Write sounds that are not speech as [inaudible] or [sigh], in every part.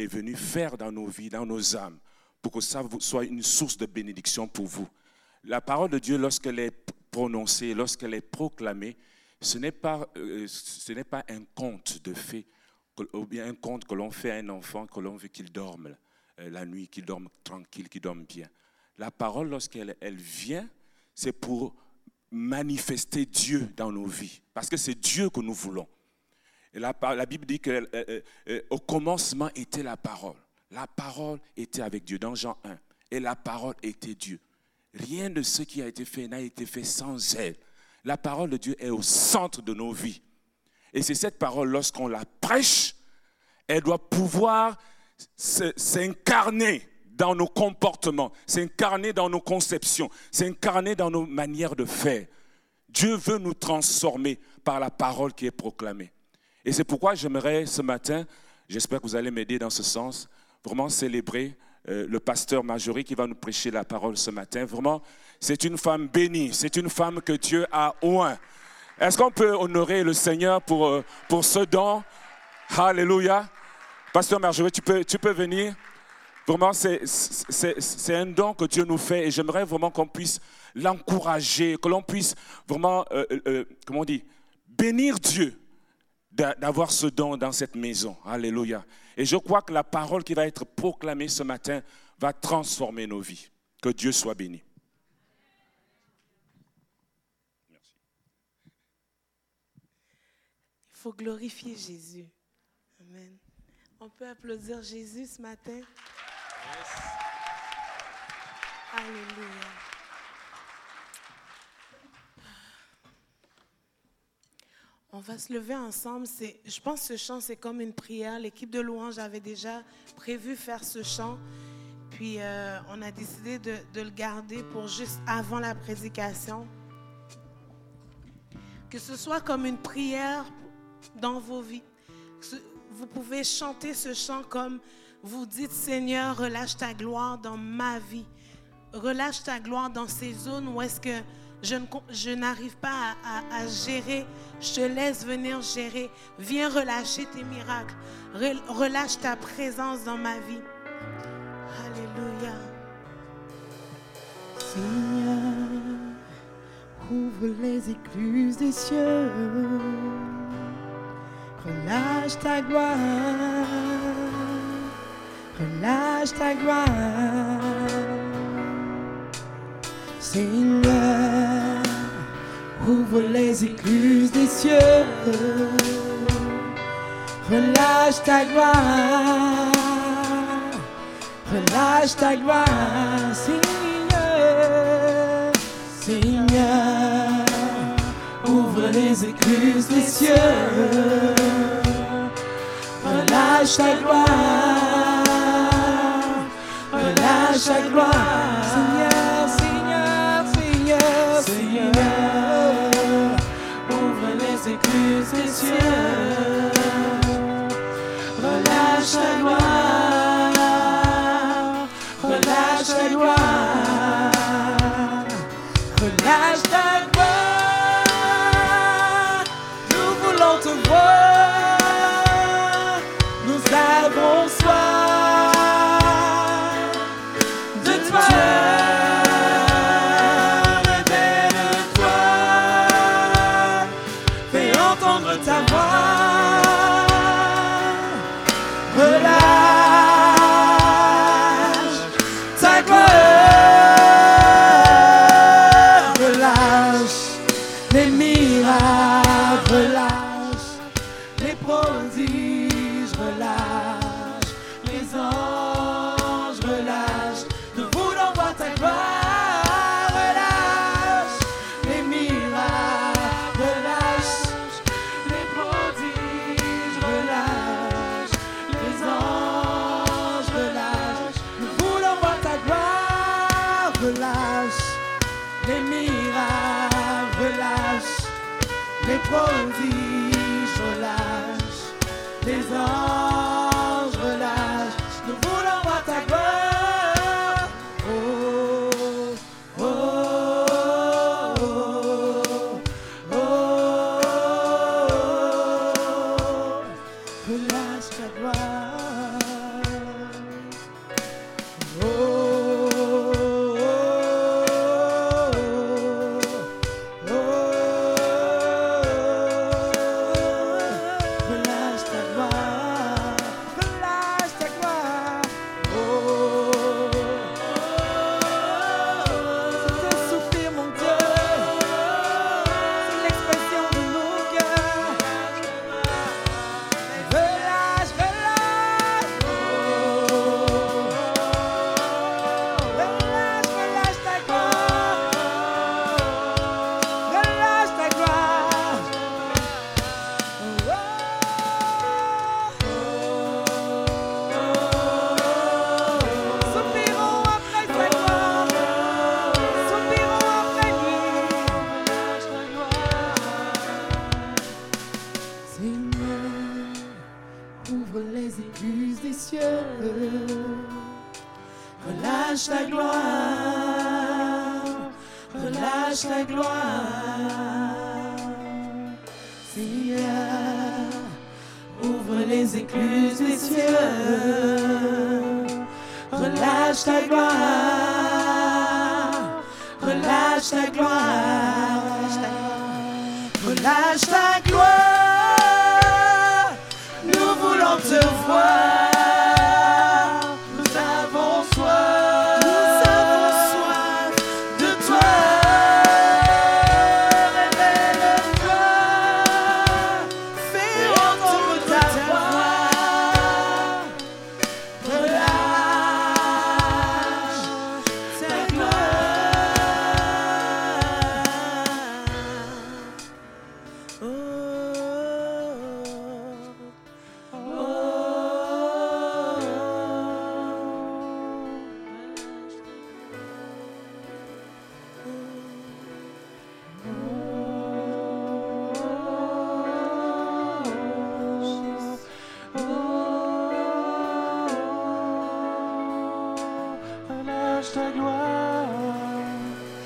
est venu faire dans nos vies, dans nos âmes, pour que ça soit une source de bénédiction pour vous. La parole de Dieu, lorsqu'elle est prononcée, lorsqu'elle est proclamée, ce n'est pas, euh, pas un conte de fait, ou bien un conte que l'on fait à un enfant, que l'on veut qu'il dorme euh, la nuit, qu'il dorme tranquille, qu'il dorme bien. La parole, lorsqu'elle elle vient, c'est pour manifester Dieu dans nos vies, parce que c'est Dieu que nous voulons. Et la, Bible dit qu'au euh, commencement était la parole. La parole était avec Dieu, dans Jean 1. Et la parole était Dieu. Rien de ce qui a été fait n'a été fait sans elle. La parole de Dieu est au centre de nos vies. Et c'est cette parole, lorsqu'on la prêche, elle doit pouvoir s'incarner dans nos comportements, s'incarner dans nos conceptions, s'incarner dans nos manières de faire. Dieu veut nous transformer par la parole qui est proclamée. Et c'est pourquoi j'aimerais ce matin, j'espère que vous allez m'aider dans ce sens, vraiment célébrer euh, le pasteur Marjorie qui va nous prêcher la parole ce matin. Vraiment, c'est une femme bénie, c'est une femme que Dieu a oint. Est-ce qu'on peut honorer le Seigneur pour, euh, pour ce don? Alléluia. Pasteur Marjorie, tu peux, tu peux venir. Vraiment, c'est un don que Dieu nous fait et j'aimerais vraiment qu'on puisse l'encourager, que l'on puisse vraiment, euh, comment on dit, bénir Dieu d'avoir ce don dans cette maison. Alléluia. Et je crois que la parole qui va être proclamée ce matin va transformer nos vies. Que Dieu soit béni. Merci. Il faut glorifier Jésus. Amen. On peut applaudir Jésus ce matin. Alléluia. On va se lever ensemble. Je pense que ce chant, c'est comme une prière. L'équipe de louange avait déjà prévu faire ce chant. Puis euh, on a décidé de, le garder pour juste avant la prédication. Que ce soit comme une prière dans vos vies. Vous pouvez chanter ce chant comme vous dites, Seigneur, relâche ta gloire dans ma vie. Relâche ta gloire dans ces zones où est-ce que je, n'arrive pas à, gérer. Je te laisse venir gérer. Viens relâcher tes miracles. Relâche ta présence dans ma vie. Alléluia. Seigneur, ouvre les écluses des cieux. Relâche ta gloire. Relâche ta gloire. Seigneur, ouvre les écluses des cieux. Relâche ta gloire, relâche ta gloire, Seigneur, Seigneur, ouvre les écluses des cieux. Relâche ta gloire, relâche ta gloire. Plus des cieux. Relâche ta gloire,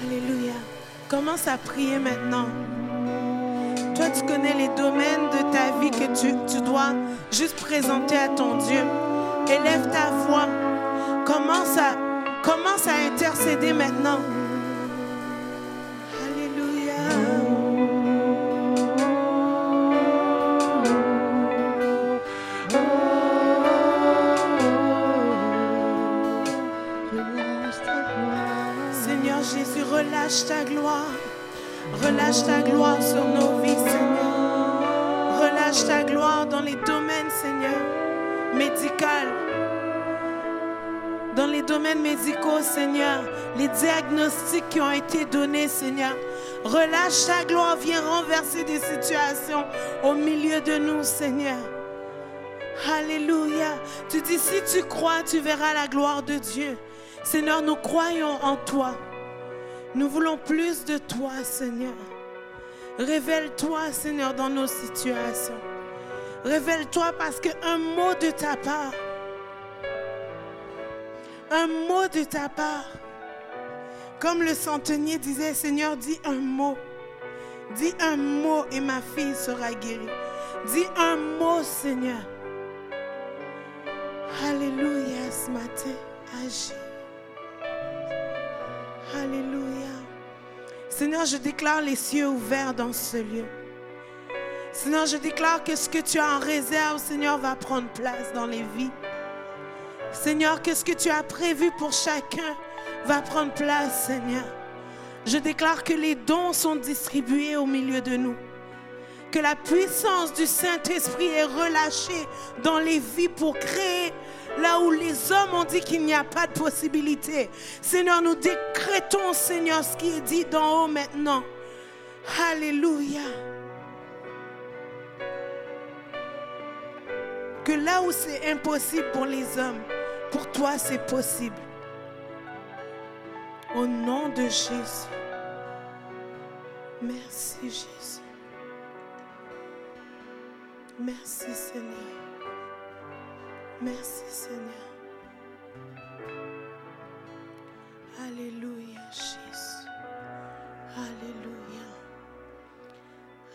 Alléluia. Commence à prier maintenant. Toi, tu connais les domaines de ta vie que tu, dois juste présenter à ton Dieu. Élève ta voix. Commence à, commence à intercéder maintenant. Les domaines médicaux, Seigneur, les diagnostics qui ont été donnés, Seigneur. Relâche ta gloire, viens renverser des situations au milieu de nous, Seigneur. Alléluia. Tu dis, si tu crois, tu verras la gloire de Dieu. Seigneur, nous croyons en toi. Nous voulons plus de toi, Seigneur. Révèle-toi, Seigneur, dans nos situations. Révèle-toi parce qu'un mot de ta part, un mot de ta part, comme le centenier disait, Seigneur, dis un mot. Dis un mot et ma fille sera guérie. Dis un mot, Seigneur. Alléluia ce matin. Agis. Alléluia. Seigneur, je déclare les cieux ouverts dans ce lieu. Seigneur, je déclare que ce que tu as en réserve, Seigneur, va prendre place dans les vies. Seigneur, que ce que tu as prévu pour chacun? Va prendre place, Seigneur. Je déclare que les dons sont distribués au milieu de nous. Que la puissance du Saint-Esprit est relâchée dans les vies pour créer là où les hommes ont dit qu'il n'y a pas de possibilité. Seigneur, nous décrétons, Seigneur, ce qui est dit d'en haut maintenant. Alléluia. Que là où c'est impossible pour les hommes, pour toi c'est possible. Au nom de Jésus. Merci Jésus. Merci Seigneur. Merci Seigneur. Alléluia Jésus. Alléluia.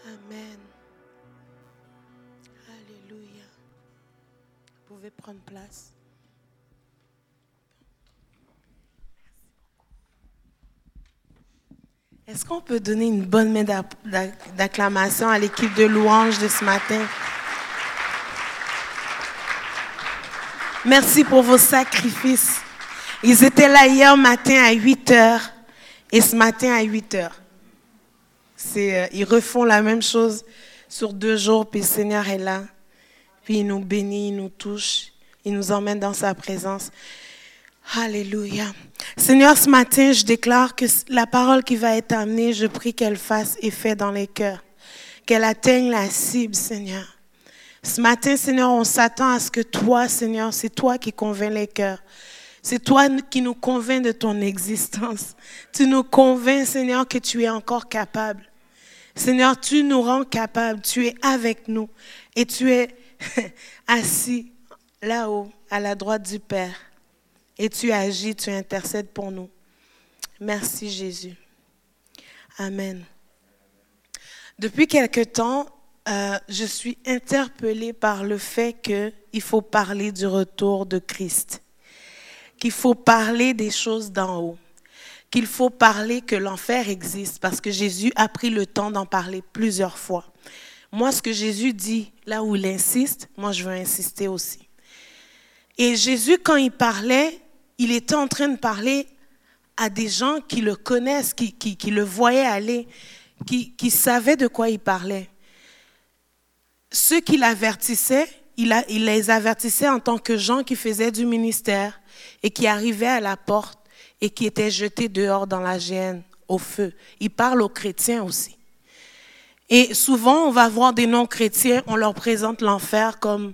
Amen. Alléluia. Vous pouvez prendre place. Est-ce qu'on peut donner une bonne main d'acclamation à l'équipe de louanges de ce matin? Merci pour vos sacrifices. Ils étaient là hier matin à 8 heures et ce matin à 8 heures. Euh, ils refont la même chose sur deux jours, puis le Seigneur est là. Puis il nous bénit, il nous touche, il nous emmène dans sa présence. Alléluia. Seigneur, ce matin, je déclare que la parole qui va être amenée, je prie qu'elle fasse effet dans les cœurs, qu'elle atteigne la cible, Seigneur. Ce matin, Seigneur, on s'attend à ce que toi, Seigneur, c'est toi qui convainc les cœurs. C'est toi qui nous convainc de ton existence. Tu nous convaincs, Seigneur, que tu es encore capable. Seigneur, tu nous rends capables. Tu es avec nous et tu es [laughs] assis là-haut à la droite du Père. Et tu agis, tu intercèdes pour nous. Merci Jésus. Amen. Depuis quelque temps, euh, je suis interpellée par le fait qu'il faut parler du retour de Christ, qu'il faut parler des choses d'en haut, qu'il faut parler que l'enfer existe, parce que Jésus a pris le temps d'en parler plusieurs fois. Moi, ce que Jésus dit, là où il insiste, moi, je veux insister aussi. Et Jésus, quand il parlait, il était en train de parler à des gens qui le connaissent, qui, le voyaient aller, qui, savaient de quoi il parlait. Ceux qui l'avertissaient, il, les avertissait en tant que gens qui faisaient du ministère et qui arrivaient à la porte et qui étaient jetés dehors dans la gêne, au feu. Il parle aux chrétiens aussi. Et souvent, on va voir des non-chrétiens, on leur présente l'enfer comme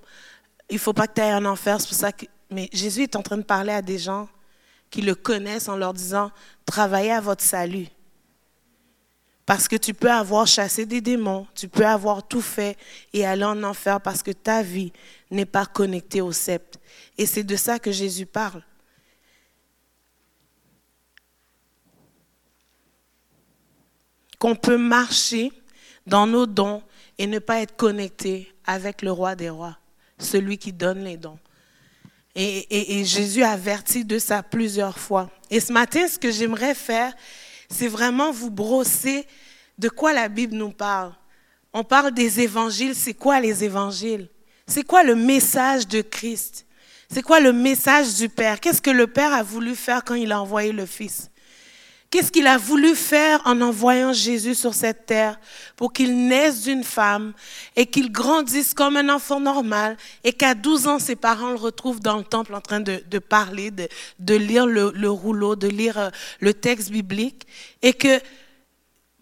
il faut pas que tu ailles en enfer, c'est pour ça que. Mais Jésus est en train de parler à des gens qui le connaissent en leur disant travaillez à votre salut. Parce que tu peux avoir chassé des démons, tu peux avoir tout fait et aller en enfer parce que ta vie n'est pas connectée au sceptre. Et c'est de ça que Jésus parle. Qu'on peut marcher dans nos dons et ne pas être connecté avec le roi des rois, celui qui donne les dons. Et, et, Jésus avertit de ça plusieurs fois. Et ce matin, ce que j'aimerais faire, c'est vraiment vous brosser de quoi la Bible nous parle. On parle des évangiles. C'est quoi les évangiles? C'est quoi le message de Christ? C'est quoi le message du Père? Qu'est-ce que le Père a voulu faire quand il a envoyé le Fils? Qu'est-ce qu'il a voulu faire en envoyant Jésus sur cette terre pour qu'il naisse d'une femme et qu'il grandisse comme un enfant normal et qu'à 12 ans, ses parents le retrouvent dans le temple en train de, parler, de, lire le, le, rouleau, de lire euh, le texte biblique et que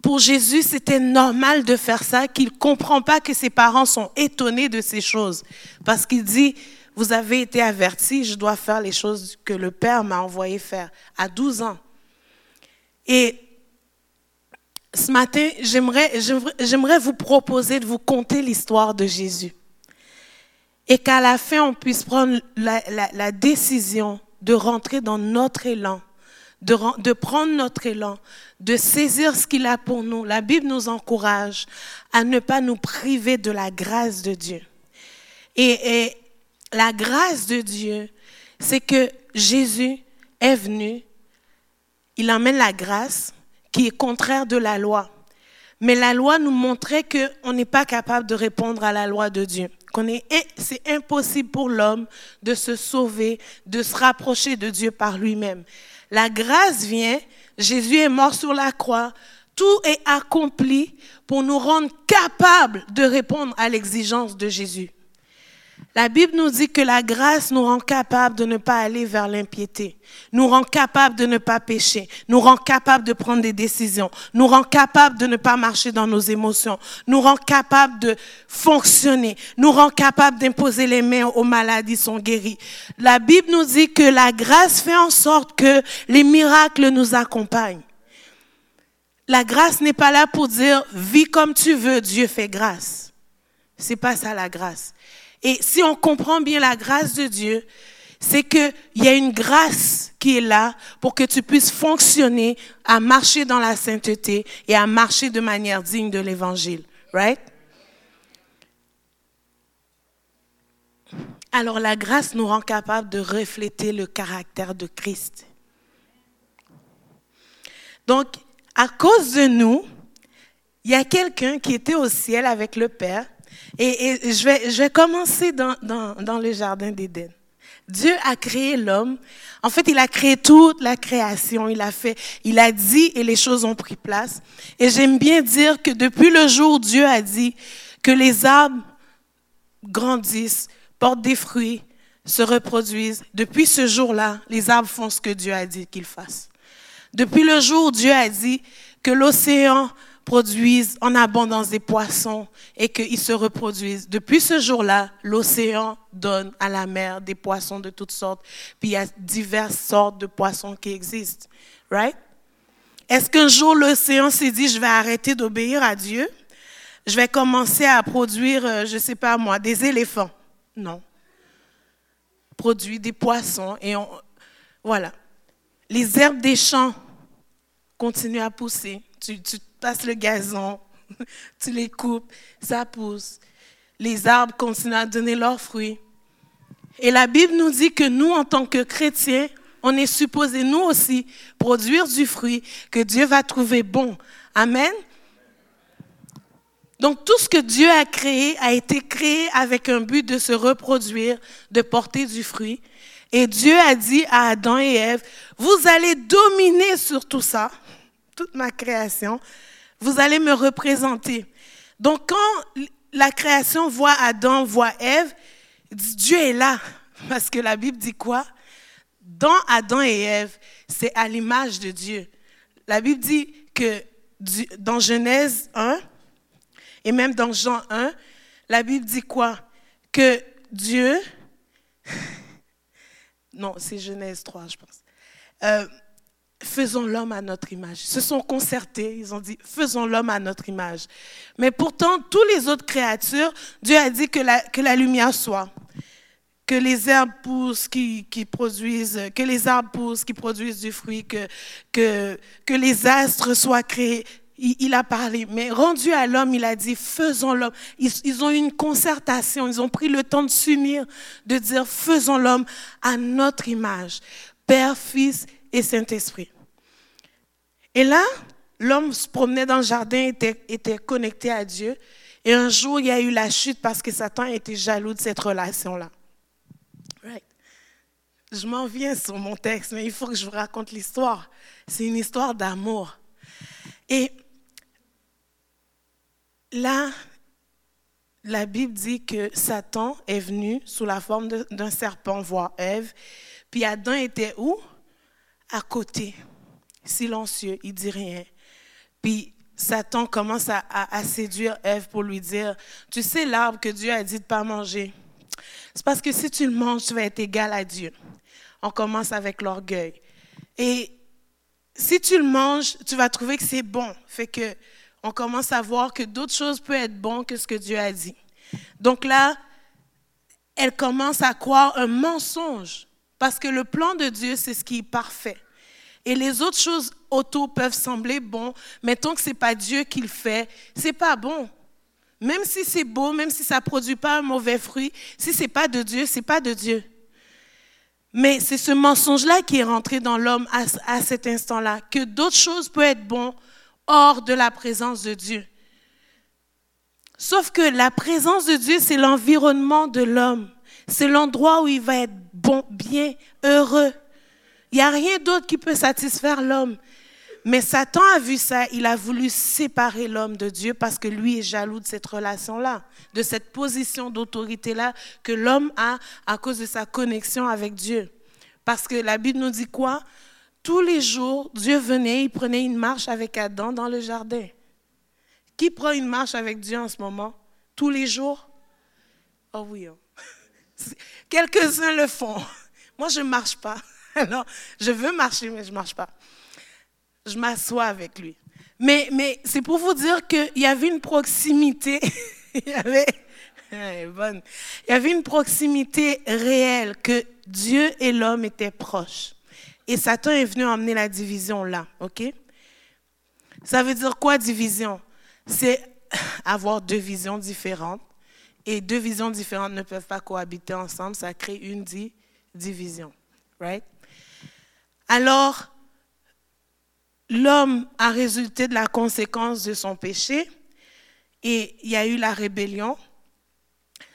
pour Jésus, c'était normal de faire ça, qu'il ne comprend pas que ses parents sont étonnés de ces choses parce qu'il dit, vous avez été avertis, je dois faire les choses que le Père m'a envoyé faire à 12 ans. Et ce matin, j'aimerais vous proposer de vous conter l'histoire de Jésus. Et qu'à la fin, on puisse prendre la, décision de rentrer dans notre élan, de, de, prendre notre élan, de saisir ce qu'il a pour nous. La Bible nous encourage à ne pas nous priver de la grâce de Dieu. Et, et la grâce de Dieu, c'est que Jésus est venu il emmène la grâce qui est contraire de la loi. Mais la loi nous montrait qu'on n'est pas capable de répondre à la loi de Dieu. Qu'on est, c'est impossible pour l'homme de se sauver, de se rapprocher de Dieu par lui-même. La grâce vient, Jésus est mort sur la croix, tout est accompli pour nous rendre capables de répondre à l'exigence de Jésus. La Bible nous dit que la grâce nous rend capable de ne pas aller vers l'impiété, nous rend capable de ne pas pécher, nous rend capable de prendre des décisions, nous rend capable de ne pas marcher dans nos émotions, nous rend capable de fonctionner, nous rend capable d'imposer les mains aux maladies sont guéries. La Bible nous dit que la grâce fait en sorte que les miracles nous accompagnent. La grâce n'est pas là pour dire vis comme tu veux, Dieu fait grâce. C'est pas ça la grâce. Et si on comprend bien la grâce de Dieu, c'est qu'il y a une grâce qui est là pour que tu puisses fonctionner, à marcher dans la sainteté et à marcher de manière digne de l'évangile. Right? Alors la grâce nous rend capable de refléter le caractère de Christ. Donc, à cause de nous, il y a quelqu'un qui était au ciel avec le Père et, je, vais, je vais commencer dans, dans, le jardin d'Éden. Dieu a créé l'homme. En fait, il a créé toute la création. Il a fait, il a dit et les choses ont pris place. Et j'aime bien dire que depuis le jour Dieu a dit que les arbres grandissent, portent des fruits, se reproduisent, depuis ce jour-là, les arbres font ce que Dieu a dit qu'ils fassent. Depuis le jour Dieu a dit que l'océan produisent en abondance des poissons et qu'ils se reproduisent. Depuis ce jour-là, l'océan donne à la mer des poissons de toutes sortes. Puis il y a diverses sortes de poissons qui existent. Right? Est-ce qu'un jour l'océan s'est dit, je vais arrêter d'obéir à Dieu? Je vais commencer à produire, euh, je sais pas moi, des éléphants? Non. produit des poissons et on, voilà. Les herbes des champs continuent à pousser. Tu passes le gazon, [laughs] tu les coupes, ça pousse. Les arbres continuent à donner leurs fruits. Et la Bible nous dit que nous, en tant que chrétiens, on est supposé, nous aussi, produire du fruit que Dieu va trouver bon. Amen. Donc tout ce que Dieu a créé a été créé avec un but de se reproduire, de porter du fruit. Et Dieu a dit à Adam et Ève, vous allez dominer sur tout ça, toute ma création, vous allez me représenter. Donc quand la création voit Adam, voit Ève, Dieu est là. [laughs] Parce que la Bible dit quoi? Dans Adam et Ève, c'est à l'image de Dieu. La Bible dit que dans Genèse 1, et même dans Jean 1, la Bible dit quoi? Que Dieu, [laughs] non, c'est Genèse 3, je pense, euh, faisons l'homme à notre image. Ils se sont concertés, ils ont dit, faisons l'homme à notre image. Mais pourtant, toutes les autres créatures, Dieu a dit que la, lumière soit que les herbes poussent qui, produisent, que les arbres poussent qui produisent du fruit, que les astres soient créés il, a parlé, mais rendu à l'homme, il a dit, faisons l'homme. Ils, ont eu une concertation, ils ont pris le temps de s'unir, de dire, faisons l'homme à notre image, Père, Fils et Saint-Esprit. Et là, l'homme se promenait dans le jardin, était, connecté à Dieu. Et un jour, il y a eu la chute parce que Satan était jaloux de cette relation-là. Je m'en viens sur mon texte, mais il faut que je vous raconte l'histoire. C'est une histoire d'amour. Et là, la Bible dit que Satan est venu sous la forme d'un serpent voir Ève. Puis Adam était où? À côté, silencieux, il dit rien. Puis Satan commence à, séduire Ève pour lui dire, tu sais l'arbre que Dieu a dit de ne pas manger. C'est parce que si tu le manges, tu vas être égal à Dieu. On commence avec l'orgueil. Et si tu le manges, tu vas trouver que c'est bon. Fait que on commence à voir que d'autres choses peuvent être bonnes que ce que Dieu a dit. Donc là, elle commence à croire un mensonge, parce que le plan de Dieu, c'est ce qui est parfait. Et les autres choses autour peuvent sembler bonnes, mais tant que ce n'est pas Dieu qui le fait, ce n'est pas bon. Même si c'est beau, même si ça ne produit pas un mauvais fruit, si ce n'est pas de Dieu, ce n'est pas de Dieu. Mais c'est ce mensonge-là qui est rentré dans l'homme à, à, cet instant-là, que d'autres choses peuvent être bonnes, hors de la présence de Dieu. Sauf que la présence de Dieu, c'est l'environnement de l'homme. C'est l'endroit où il va être bon, bien, heureux. Il n'y a rien d'autre qui peut satisfaire l'homme. Mais Satan a vu ça, il a voulu séparer l'homme de Dieu parce que lui est jaloux de cette relation-là, de cette position d'autorité-là que l'homme a à cause de sa connexion avec Dieu. Parce que la Bible nous dit quoi? Tous les jours, Dieu venait, il prenait une marche avec Adam dans le jardin. Qui prend une marche avec Dieu en ce moment? Tous les jours? Oh oui. Hein. [laughs] Quelques-uns le font. Moi, je ne marche pas. [laughs] Alors, je veux marcher, mais je ne marche pas. Je m'assois avec lui. Mais, mais c'est pour vous dire qu'il y avait une proximité. [laughs] il, y avait, bonne. il y avait une proximité réelle, que Dieu et l'homme étaient proches. Et Satan est venu emmener la division là, OK? Ça veut dire quoi division? C'est [laughs] avoir deux visions différentes. Et deux visions différentes ne peuvent pas cohabiter ensemble. Ça crée une division. Right? Alors, l'homme a résulté de la conséquence de son péché et il y a eu la rébellion.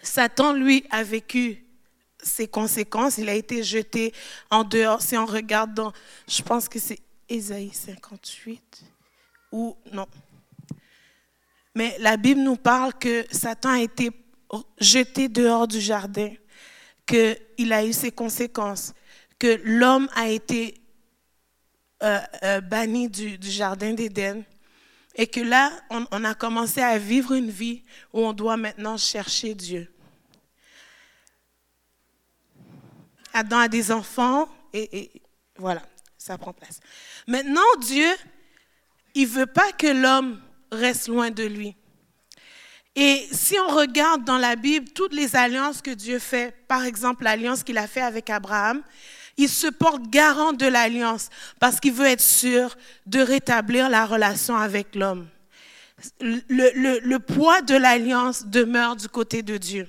Satan, lui, a vécu ses conséquences. Il a été jeté en dehors. Si on regarde dans, je pense que c'est Ésaïe 58, ou non. Mais la Bible nous parle que Satan a été jeté dehors du jardin, qu'il a eu ses conséquences, que l'homme a été euh, euh, banni du, jardin d'Éden. Et que là, on a commencé à vivre une vie où on doit maintenant chercher Dieu. Adam a des enfants et, voilà, ça prend place. Maintenant, Dieu, il veut pas que l'homme reste loin de lui. Et si on regarde dans la Bible toutes les alliances que Dieu fait, par exemple l'alliance qu'il a fait avec Abraham, il se porte garant de l'alliance parce qu'il veut être sûr de rétablir la relation avec l'homme. Le, poids de l'alliance demeure du côté de Dieu.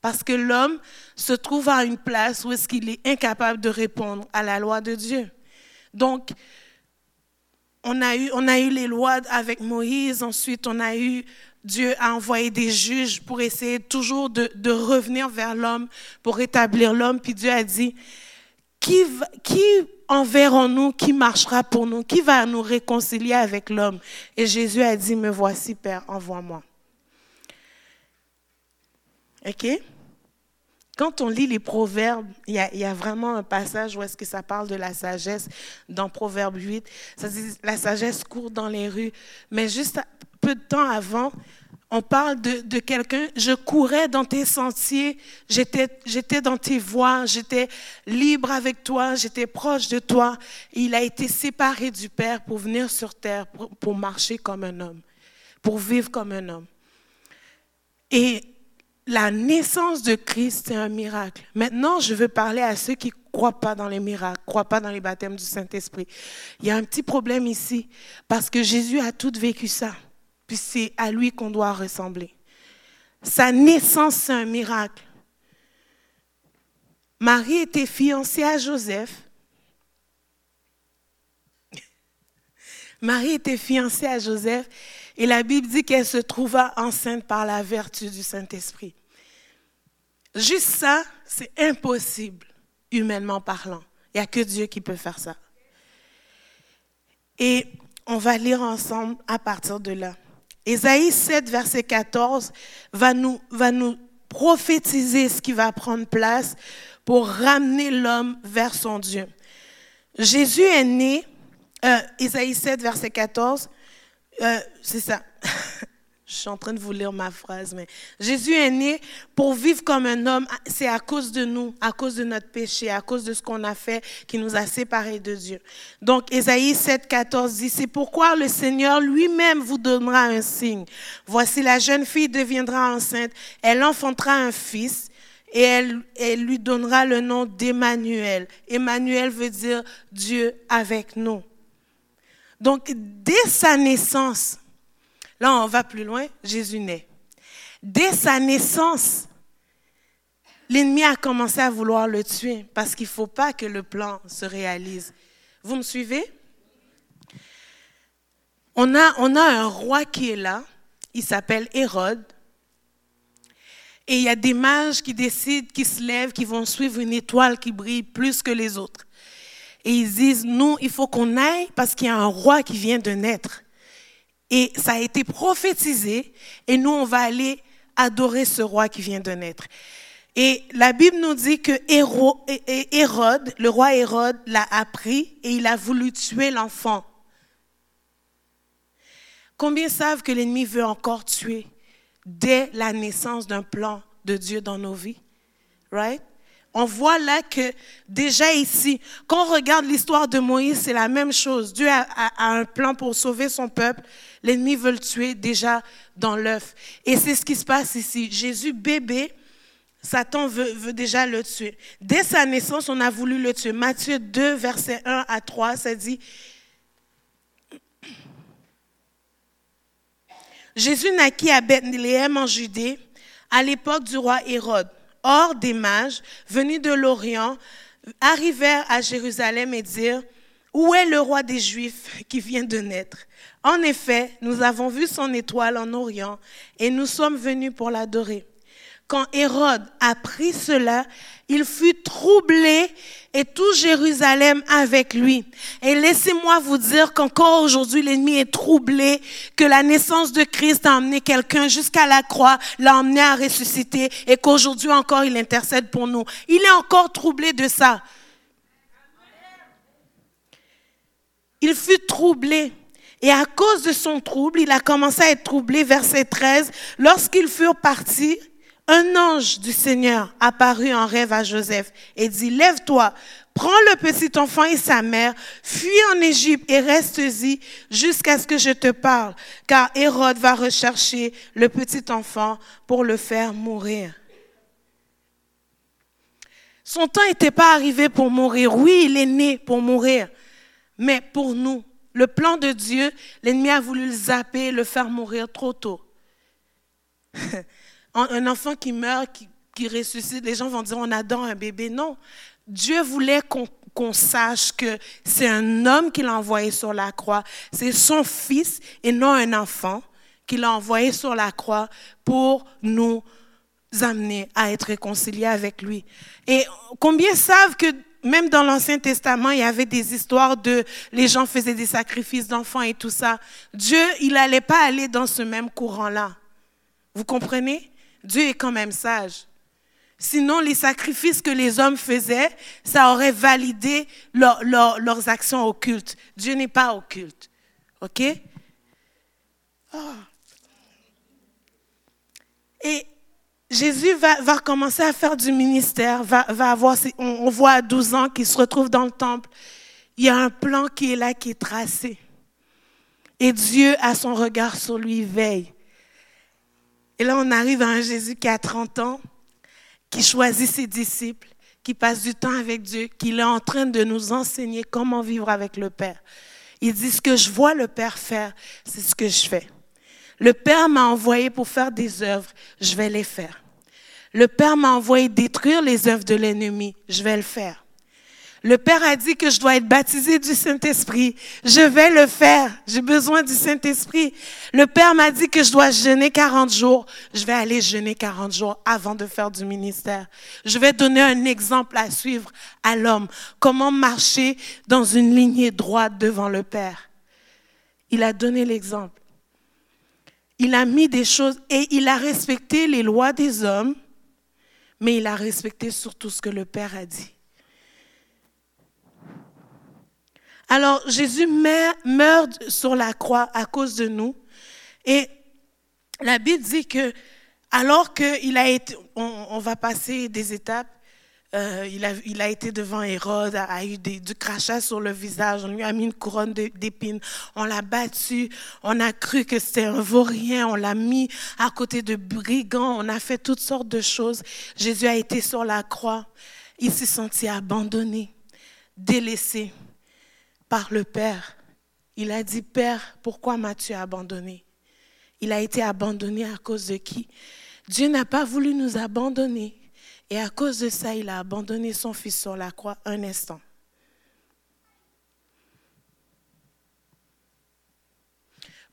Parce que l'homme se trouve à une place où est-ce qu'il est incapable de répondre à la loi de Dieu. Donc, on a eu, les lois avec Moïse, ensuite Dieu a envoyé des juges pour essayer toujours de revenir vers l'homme, pour rétablir l'homme. Puis Dieu a dit, qui, qui enverrons-nous, qui marchera pour nous, qui va nous réconcilier avec l'homme? Et Jésus a dit, me voici Père, envoie-moi. OK? Quand on lit les proverbes, il y, a, vraiment un passage où est-ce que ça parle de la sagesse dans Proverbe 8. Ça dit, la sagesse court dans les rues. Mais juste peu de temps avant, on parle de, quelqu'un, je courais dans tes sentiers, j'étais dans tes voies, j'étais libre avec toi, j'étais proche de toi. il a été séparé du Père pour venir sur terre, pour, pour marcher comme un homme, pour vivre comme un homme. Et la naissance de Christ, c'est un miracle. Maintenant, je veux parler à ceux qui ne croient pas dans les miracles, ne croient pas dans les baptêmes du Saint-Esprit. Il y a un petit problème ici, parce que Jésus a tout vécu ça. Puis c'est à lui qu'on doit ressembler. Sa naissance, c'est un miracle. Marie était fiancée à Joseph. [laughs] Marie était fiancée à Joseph et la Bible dit qu'elle se trouva enceinte par la vertu du Saint-Esprit. Juste ça, c'est impossible, humainement parlant. Il n'y a que Dieu qui peut faire ça. Et on va lire ensemble à partir de là. Ésaïe 7, verset 14, va nous, prophétiser ce qui va prendre place pour ramener l'homme vers son Dieu. Jésus est né, euh, Ésaïe 7, verset 14, euh, c'est ça. [laughs] Je suis en train de vous lire ma phrase, mais Jésus est né pour vivre comme un homme. C'est à cause de nous, à cause de notre péché, à cause de ce qu'on a fait qui nous a séparés de Dieu. Donc, Ésaïe 7, 14 dit, c'est pourquoi le Seigneur lui-même vous donnera un signe. Voici la jeune fille deviendra enceinte, elle enfantera un fils et elle, elle lui donnera le nom d'Emmanuel. Emmanuel veut dire Dieu avec nous. Donc, dès sa naissance, Là, on va plus loin, Jésus naît. Dès sa naissance, l'ennemi a commencé à vouloir le tuer parce qu'il ne faut pas que le plan se réalise. Vous me suivez? On a, on a un roi qui est là, il s'appelle Hérode. Et il y a des mages qui décident, qui se lèvent, qui vont suivre une étoile qui brille plus que les autres. Et ils disent, nous, il faut qu'on aille parce qu'il y a un roi qui vient de naître. Et ça a été prophétisé et nous, on va aller adorer ce roi qui vient de naître. Et la Bible nous dit que Hérode, le roi Hérode, l'a appris et il a voulu tuer l'enfant. Combien savent que l'ennemi veut encore tuer dès la naissance d'un plan de Dieu dans nos vies? Right? On voit là que déjà ici, quand on regarde l'histoire de Moïse, c'est la même chose. Dieu a, un plan pour sauver son peuple. L'ennemi veut le tuer déjà dans l'œuf. Et c'est ce qui se passe ici. Jésus bébé, Satan veut, déjà le tuer. Dès sa naissance, on a voulu le tuer. Matthieu 2, verset 1 à 3, ça dit, Jésus naquit à Bethléem en Judée à l'époque du roi Hérode. Or, des mages venus de l'Orient arrivèrent à Jérusalem et dirent, Où est le roi des Juifs qui vient de naître? En effet, nous avons vu son étoile en Orient et nous sommes venus pour l'adorer. Quand Hérode apprit cela, il fut troublé et tout Jérusalem avec lui. Et laissez-moi vous dire qu'encore aujourd'hui, l'ennemi est troublé, que la naissance de Christ a emmené quelqu'un jusqu'à la croix, l'a emmené à ressusciter et qu'aujourd'hui encore, il intercède pour nous. Il est encore troublé de ça. Il fut troublé. Et à cause de son trouble, il a commencé à être troublé, verset 13, lorsqu'ils furent partis un ange du Seigneur apparut en rêve à Joseph et dit, Lève-toi, prends le petit enfant et sa mère, fuis en Égypte et reste-y jusqu'à ce que je te parle, car Hérode va rechercher le petit enfant pour le faire mourir. Son temps n'était pas arrivé pour mourir. Oui, il est né pour mourir, mais pour nous, le plan de Dieu, l'ennemi a voulu le zapper, le faire mourir trop tôt. [laughs] un enfant qui meurt, qui, ressuscite, les gens vont dire on adore un bébé. Non, Dieu voulait qu'on sache que c'est un homme qui l'a envoyé sur la croix, c'est son fils et non un enfant qui l'a envoyé sur la croix pour nous amener à être réconciliés avec lui. Et combien savent que même dans l'Ancien Testament, il y avait des histoires de les gens faisaient des sacrifices d'enfants et tout ça. Dieu, il n'allait pas aller dans ce même courant-là. Vous comprenez? Dieu est quand même sage. Sinon, les sacrifices que les hommes faisaient, ça aurait validé leurs actions occultes. Dieu n'est pas occulte. OK? Ah. Et Jésus va, commencer à faire du ministère, va, va avoir, on, on voit à 12 ans qu'il se retrouve dans le temple. Il y a un plan qui est là, qui est tracé. Et Dieu a son regard sur lui, veille. Et là, on arrive à un Jésus qui a 30 ans, qui choisit ses disciples, qui passe du temps avec Dieu, qui est en train de nous enseigner comment vivre avec le Père. Il dit, ce que je vois le Père faire, c'est ce que je fais. Le Père m'a envoyé pour faire des œuvres, je vais les faire. Le Père m'a envoyé détruire les œuvres de l'ennemi, je vais le faire. Le Père a dit que je dois être baptisé du Saint-Esprit. Je vais le faire. J'ai besoin du Saint-Esprit. Le Père m'a dit que je dois jeûner 40 jours. Je vais aller jeûner 40 jours avant de faire du ministère. Je vais donner un exemple à suivre à l'homme. Comment marcher dans une lignée droite devant le Père. Il a donné l'exemple. Il a mis des choses et il a respecté les lois des hommes, mais il a respecté surtout ce que le Père a dit. Alors Jésus meurt sur la croix à cause de nous. Et la Bible dit que alors qu'il a été, on, va passer des étapes, euh, il, a, été devant Hérode, a, eu des, du crachat sur le visage, on lui a mis une couronne d'épines, on l'a battu, on a cru que c'était un vaurien, on l'a mis à côté de brigands, on a fait toutes sortes de choses. Jésus a été sur la croix, il s'est senti abandonné, délaissé par le Père. Il a dit, Père, pourquoi m'as-tu abandonné? Il a été abandonné à cause de qui? Dieu n'a pas voulu nous abandonner. Et à cause de ça, il a abandonné son Fils sur la croix un instant.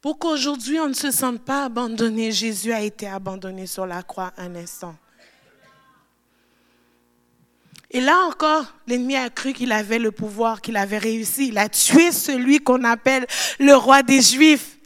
Pour qu'aujourd'hui on ne se sente pas abandonné, Jésus a été abandonné sur la croix un instant. Et là encore, l'ennemi a cru qu'il avait le pouvoir, qu'il avait réussi. Il a tué celui qu'on appelle le roi des Juifs.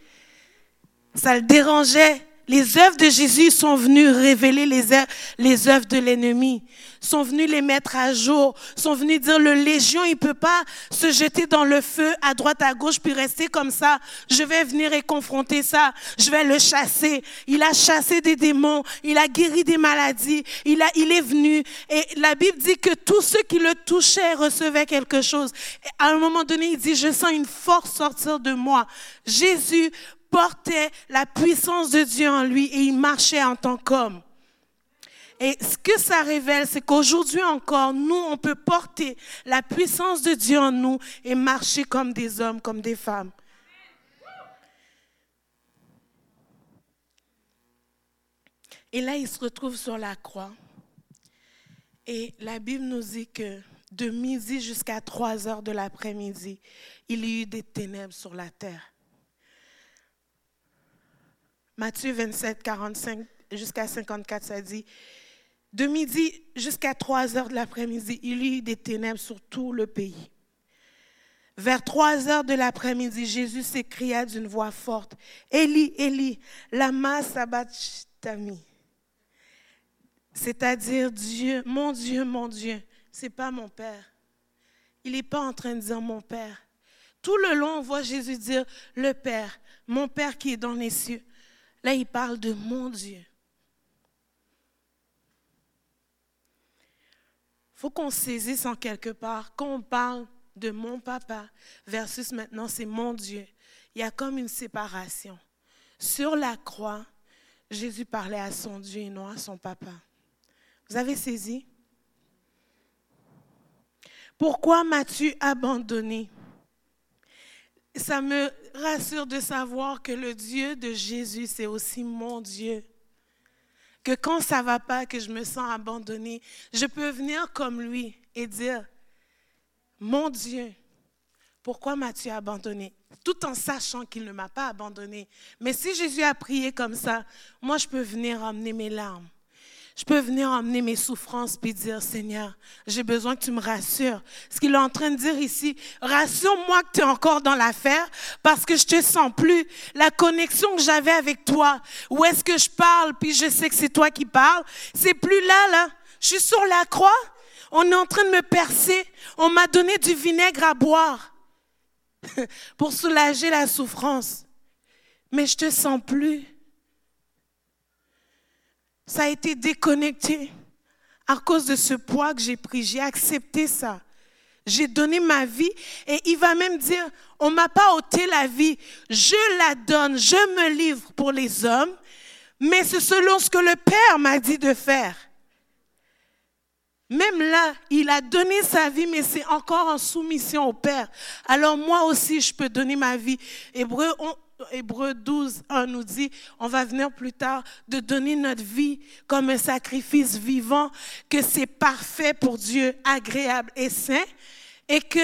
Ça le dérangeait. Les œuvres de Jésus sont venues révéler les œuvres, les œuvres de l'ennemi, sont venues les mettre à jour, sont venues dire le légion, il peut pas se jeter dans le feu à droite, à gauche, puis rester comme ça. Je vais venir et confronter ça. Je vais le chasser. Il a chassé des démons, il a guéri des maladies, il, a, il est venu. Et la Bible dit que tous ceux qui le touchaient recevaient quelque chose. À un moment donné, il dit, je sens une force sortir de moi. Jésus portait la puissance de Dieu en lui et il marchait en tant qu'homme. Et ce que ça révèle, c'est qu'aujourd'hui encore, nous, on peut porter la puissance de Dieu en nous et marcher comme des hommes, comme des femmes. Et là, il se retrouve sur la croix. Et la Bible nous dit que de midi jusqu'à 3 heures de l'après-midi, il y eut des ténèbres sur la terre. Matthieu 27, 45 jusqu'à 54, ça dit, de midi jusqu'à 3 heures de l'après-midi, il y eut des ténèbres sur tout le pays. Vers 3 heures de l'après-midi, Jésus s'écria d'une voix forte, Eli, Eli, lama sabachthani. C'est-à-dire, Dieu, mon Dieu, mon Dieu, c'est pas mon Père. Il n'est pas en train de dire mon Père. Tout le long, on voit Jésus dire le Père, mon Père qui est dans les cieux. Là, il parle de mon Dieu. faut qu'on saisisse en quelque part, quand on parle de mon papa versus maintenant c'est mon Dieu, il y a comme une séparation. Sur la croix, Jésus parlait à son Dieu et non à son papa. Vous avez saisi? Pourquoi m'as-tu abandonné? Ça me rassure de savoir que le Dieu de Jésus, c'est aussi mon Dieu. Que quand ça va pas, que je me sens abandonnée, je peux venir comme lui et dire, mon Dieu, pourquoi m'as-tu abandonné Tout en sachant qu'il ne m'a pas abandonné. Mais si Jésus a prié comme ça, moi je peux venir emmener mes larmes. Je peux venir emmener mes souffrances puis dire, Seigneur, j'ai besoin que tu me rassures. Ce qu'il est en train de dire ici, rassure-moi que tu es encore dans l'affaire parce que je te sens plus. La connexion que j'avais avec toi, où est-ce que je parle puis je sais que c'est toi qui parles, c'est plus là, là. Je suis sur la croix. On est en train de me percer. On m'a donné du vinaigre à boire [laughs] pour soulager la souffrance. Mais je te sens plus ça a été déconnecté à cause de ce poids que j'ai pris. J'ai accepté ça. J'ai donné ma vie et il va même dire, on m'a pas ôté la vie, je la donne, je me livre pour les hommes, mais c'est selon ce que le Père m'a dit de faire. Même là, il a donné sa vie, mais c'est encore en soumission au Père. Alors moi aussi, je peux donner ma vie. Hébreu, Hébreu 12, 1 nous dit, on va venir plus tard, de donner notre vie comme un sacrifice vivant, que c'est parfait pour Dieu, agréable et saint, et que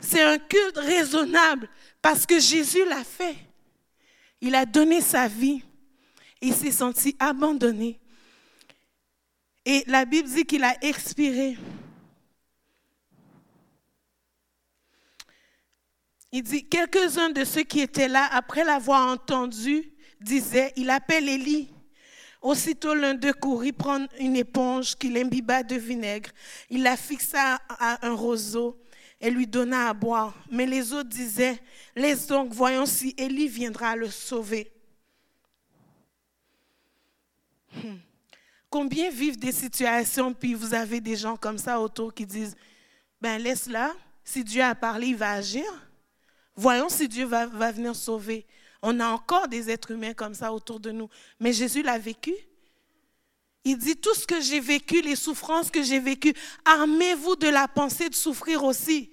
c'est un culte raisonnable parce que Jésus l'a fait. Il a donné sa vie. Il s'est senti abandonné. Et la Bible dit qu'il a expiré. Il dit, quelques-uns de ceux qui étaient là, après l'avoir entendu, disaient, il appelle Élie. Aussitôt l'un d'eux courut prendre une éponge qu'il imbiba de vinaigre. Il la fixa à un roseau et lui donna à boire. Mais les autres disaient, laisse donc, voyons si Élie viendra le sauver. Hmm. Combien vivent des situations, puis vous avez des gens comme ça autour qui disent, ben laisse-la, si Dieu a parlé, il va agir. Voyons si Dieu va, venir sauver. On a encore des êtres humains comme ça autour de nous. Mais Jésus l'a vécu. Il dit, tout ce que j'ai vécu, les souffrances que j'ai vécues, armez-vous de la pensée de souffrir aussi.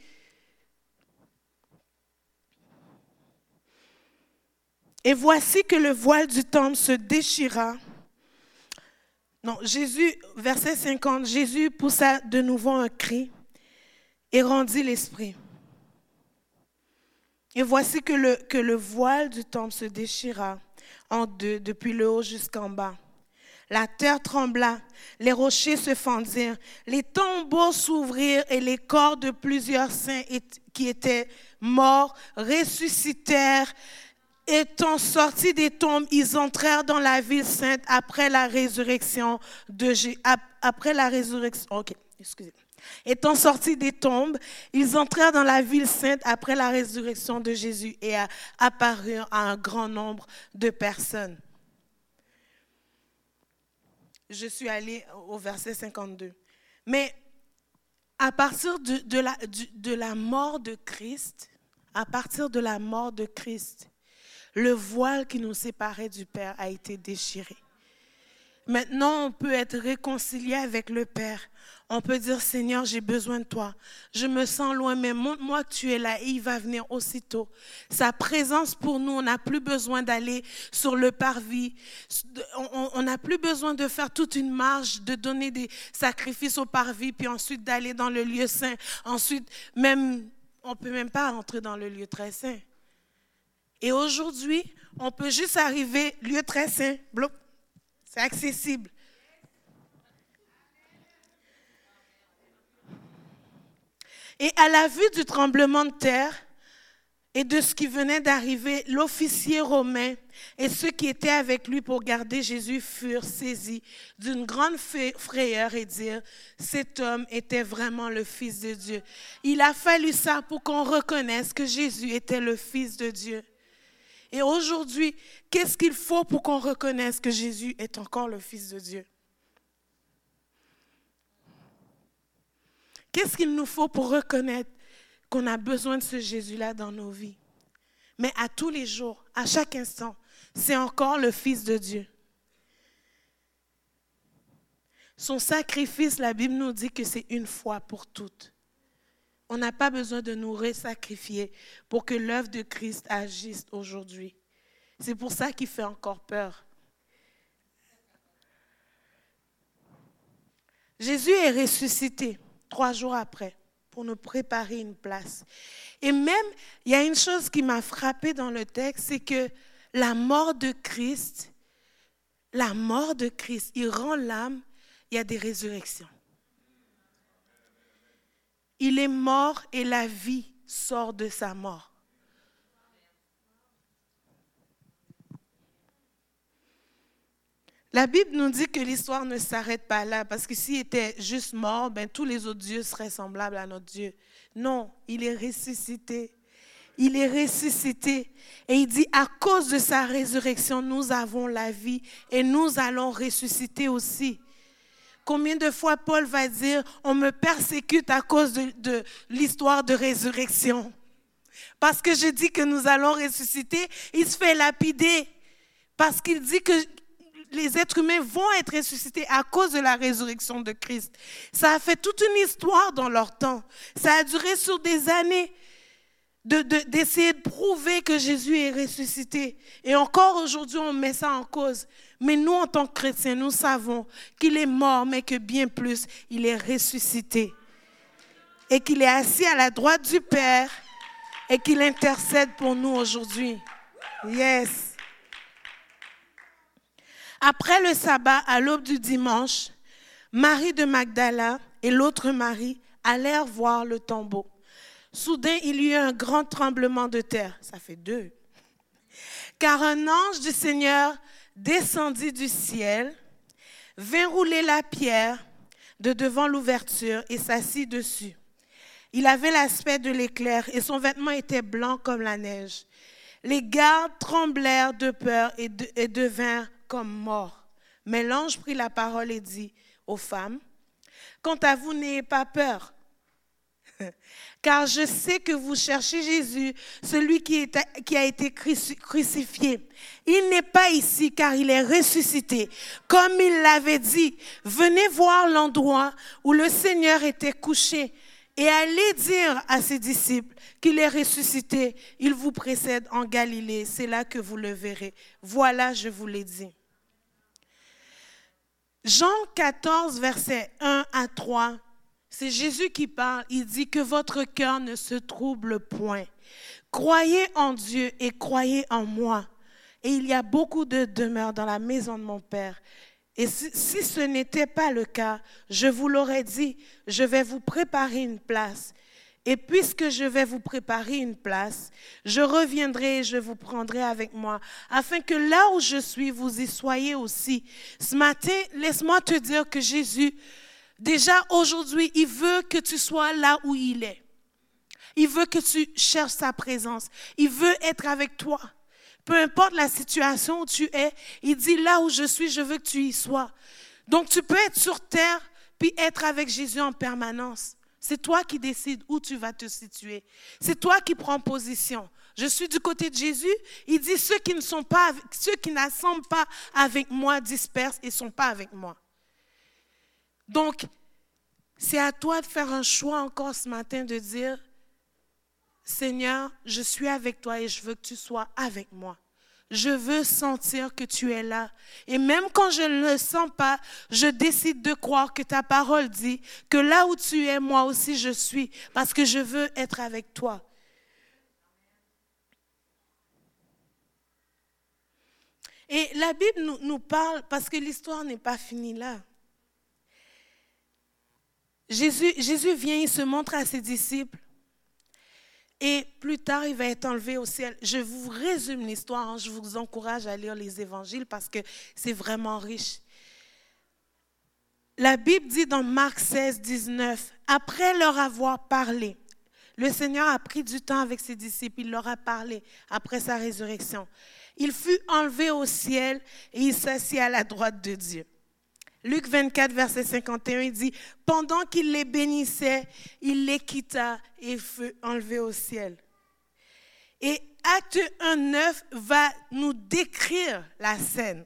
Et voici que le voile du temple se déchira. Non, Jésus, verset 50, Jésus poussa de nouveau un cri et rendit l'esprit. Et voici que le, que le voile du temple se déchira en deux, depuis le haut jusqu'en bas. La terre trembla, les rochers se fendirent, les tombeaux s'ouvrirent et les corps de plusieurs saints qui étaient morts ressuscitèrent. Étant sortis des tombes, ils entrèrent dans la ville sainte après la résurrection de après la résurrection. Ok, excusez. Étant sortis des tombes, ils entrèrent dans la ville sainte après la résurrection de Jésus et apparurent à un grand nombre de personnes. Je suis allée au verset 52. Mais à partir de, de, la, de la mort de Christ, à partir de la mort de Christ, le voile qui nous séparait du Père a été déchiré. Maintenant, on peut être réconcilié avec le Père. On peut dire, Seigneur, j'ai besoin de toi. Je me sens loin, mais montre-moi que tu es là et il va venir aussitôt. Sa présence pour nous, on n'a plus besoin d'aller sur le parvis. On n'a plus besoin de faire toute une marche, de donner des sacrifices au parvis, puis ensuite d'aller dans le lieu saint. Ensuite, même, on peut même pas entrer dans le lieu très saint. Et aujourd'hui, on peut juste arriver, lieu très saint, c'est accessible. Et à la vue du tremblement de terre et de ce qui venait d'arriver, l'officier romain et ceux qui étaient avec lui pour garder Jésus furent saisis d'une grande frayeur et dirent, cet homme était vraiment le Fils de Dieu. Il a fallu ça pour qu'on reconnaisse que Jésus était le Fils de Dieu. Et aujourd'hui, qu'est-ce qu'il faut pour qu'on reconnaisse que Jésus est encore le Fils de Dieu? Qu'est-ce qu'il nous faut pour reconnaître qu'on a besoin de ce Jésus-là dans nos vies? Mais à tous les jours, à chaque instant, c'est encore le Fils de Dieu. Son sacrifice, la Bible nous dit que c'est une fois pour toutes. On n'a pas besoin de nous resacrifier pour que l'œuvre de Christ agisse aujourd'hui. C'est pour ça qu'il fait encore peur. Jésus est ressuscité trois jours après pour nous préparer une place. Et même, il y a une chose qui m'a frappé dans le texte, c'est que la mort de Christ, la mort de Christ, il rend l'âme, il y a des résurrections. Il est mort et la vie sort de sa mort. La Bible nous dit que l'histoire ne s'arrête pas là, parce que s'il était juste mort, ben, tous les autres dieux seraient semblables à notre Dieu. Non, il est ressuscité. Il est ressuscité. Et il dit, à cause de sa résurrection, nous avons la vie et nous allons ressusciter aussi. Combien de fois Paul va dire, on me persécute à cause de, de l'histoire de résurrection? Parce que je dis que nous allons ressusciter, il se fait lapider. Parce qu'il dit que les êtres humains vont être ressuscités à cause de la résurrection de Christ. Ça a fait toute une histoire dans leur temps. Ça a duré sur des années d'essayer de, prouver que Jésus est ressuscité. Et encore aujourd'hui, on met ça en cause. Mais nous, en tant que chrétiens, nous savons qu'il est mort, mais que bien plus, il est ressuscité. Et qu'il est assis à la droite du Père et qu'il intercède pour nous aujourd'hui. Yes. Après le sabbat, à l'aube du dimanche, Marie de Magdala et l'autre Marie allèrent voir le tombeau. Soudain, il y eut un grand tremblement de terre. Ça fait deux. Car un ange du Seigneur descendit du ciel, vint rouler la pierre de devant l'ouverture et s'assit dessus. Il avait l'aspect de l'éclair et son vêtement était blanc comme la neige. Les gardes tremblèrent de peur et, de, et devinrent comme mort. Mais l'ange prit la parole et dit aux femmes, Quant à vous, n'ayez pas peur, [laughs] car je sais que vous cherchez Jésus, celui qui, qui a été crucifié. Il n'est pas ici, car il est ressuscité. Comme il l'avait dit, venez voir l'endroit où le Seigneur était couché et allez dire à ses disciples qu'il est ressuscité. Il vous précède en Galilée, c'est là que vous le verrez. Voilà, je vous l'ai dit. Jean 14, verset 1 à 3, c'est Jésus qui parle. Il dit que votre cœur ne se trouble point. Croyez en Dieu et croyez en moi. Et il y a beaucoup de demeures dans la maison de mon Père. Et si, si ce n'était pas le cas, je vous l'aurais dit, je vais vous préparer une place. Et puisque je vais vous préparer une place, je reviendrai et je vous prendrai avec moi, afin que là où je suis, vous y soyez aussi. Ce matin, laisse-moi te dire que Jésus, déjà aujourd'hui, il veut que tu sois là où il est. Il veut que tu cherches sa présence. Il veut être avec toi. Peu importe la situation où tu es, il dit là où je suis, je veux que tu y sois. Donc tu peux être sur terre puis être avec Jésus en permanence. C'est toi qui décides où tu vas te situer. C'est toi qui prends position. Je suis du côté de Jésus. Il dit ceux qui ne sont pas, ceux qui n'assemblent pas avec moi dispersent et sont pas avec moi. Donc, c'est à toi de faire un choix encore ce matin de dire, Seigneur, je suis avec toi et je veux que tu sois avec moi je veux sentir que tu es là. Et même quand je ne le sens pas, je décide de croire que ta parole dit que là où tu es, moi aussi je suis, parce que je veux être avec toi. Et la Bible nous, parle, parce que l'histoire n'est pas finie là. Jésus, Jésus vient, il se montre à ses disciples. Et plus tard, il va être enlevé au ciel. Je vous résume l'histoire. Hein. Je vous encourage à lire les évangiles parce que c'est vraiment riche. La Bible dit dans Marc 16, 19, après leur avoir parlé, le Seigneur a pris du temps avec ses disciples, il leur a parlé après sa résurrection. Il fut enlevé au ciel et il s'assit à la droite de Dieu. Luc 24, verset 51, il dit, pendant qu'il les bénissait, il les quitta et fut enlevé au ciel. Et Acte 1, 9 va nous décrire la scène.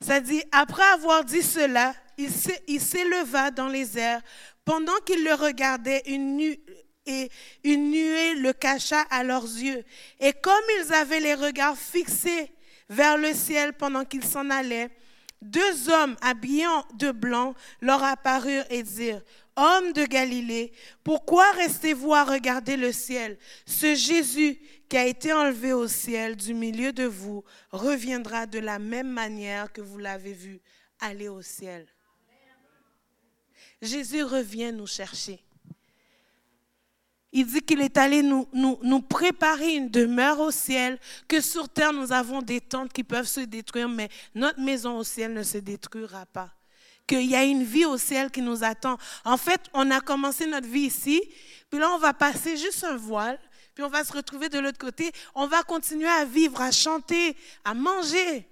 Ça dit, après avoir dit cela, il s'éleva dans les airs. Pendant qu'il le regardait, une, et une nuée le cacha à leurs yeux. Et comme ils avaient les regards fixés vers le ciel pendant qu'ils s'en allaient, deux hommes habillés de blanc leur apparurent et dirent, Hommes de Galilée, pourquoi restez-vous à regarder le ciel? Ce Jésus qui a été enlevé au ciel du milieu de vous reviendra de la même manière que vous l'avez vu aller au ciel. Jésus revient nous chercher. Il dit qu'il est allé nous, nous, nous, préparer une demeure au ciel, que sur terre nous avons des tentes qui peuvent se détruire, mais notre maison au ciel ne se détruira pas. Qu'il y a une vie au ciel qui nous attend. En fait, on a commencé notre vie ici, puis là on va passer juste un voile, puis on va se retrouver de l'autre côté. On va continuer à vivre, à chanter, à manger,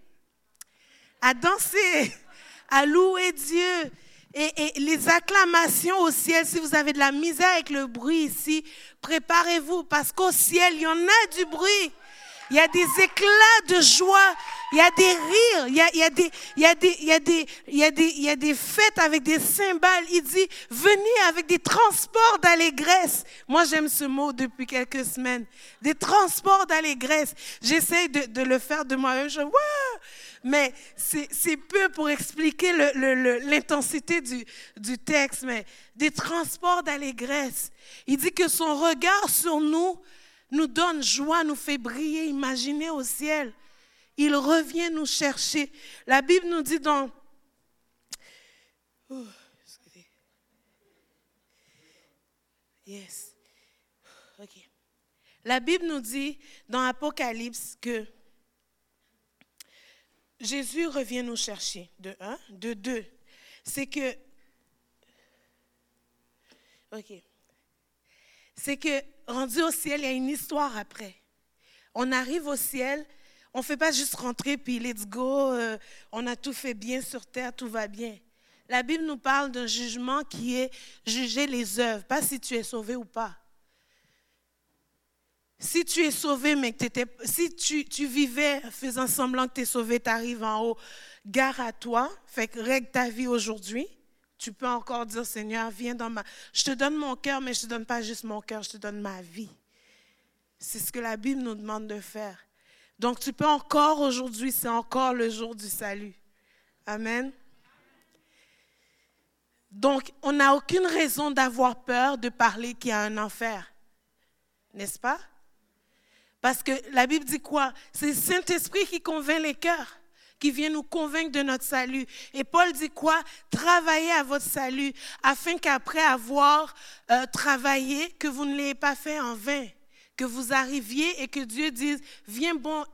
à danser, à louer Dieu et, les acclamations au ciel, si vous avez de la misère avec le bruit ici, préparez-vous parce qu'au ciel, il y en a du bruit. Il y a des éclats de joie, il y a des rires, il y a, des, il y a, des, il y a, des, il y a, des, il y a des fêtes avec des cymbales. Il dit, venez avec des transports d'allégresse. Moi, j'aime ce mot depuis quelques semaines. Des transports d'allégresse. J'essaye de, de, le faire de moi-même. Je, mais c'est peu pour expliquer l'intensité du, texte, mais des transports d'allégresse. Il dit que son regard sur nous nous donne joie, nous fait briller. Imaginez au ciel. Il revient nous chercher. La Bible nous dit dans... yes. OK. La Bible nous dit dans Apocalypse que Jésus revient nous chercher, de un. De deux, c'est que, ok, c'est que rendu au ciel, il y a une histoire après. On arrive au ciel, on ne fait pas juste rentrer puis let's go, euh, on a tout fait bien sur terre, tout va bien. La Bible nous parle d'un jugement qui est juger les œuvres, pas si tu es sauvé ou pas. Si tu es sauvé, mais que étais, si tu, tu, vivais faisant semblant que tu es sauvé, tu arrives en haut, gare à toi, fait que règle ta vie aujourd'hui. Tu peux encore dire, Seigneur, viens dans ma... Je te donne mon cœur, mais je ne te donne pas juste mon cœur, je te donne ma vie. C'est ce que la Bible nous demande de faire. Donc tu peux encore aujourd'hui, c'est encore le jour du salut. Amen. Donc on n'a aucune raison d'avoir peur de parler qu'il y a un enfer. N'est-ce pas? Parce que la Bible dit quoi? C'est le Saint-Esprit qui convainc les cœurs, qui vient nous convaincre de notre salut. Et Paul dit quoi? Travaillez à votre salut, afin qu'après avoir euh, travaillé, que vous ne l'ayez pas fait en vain, que vous arriviez et que Dieu dise, viens bon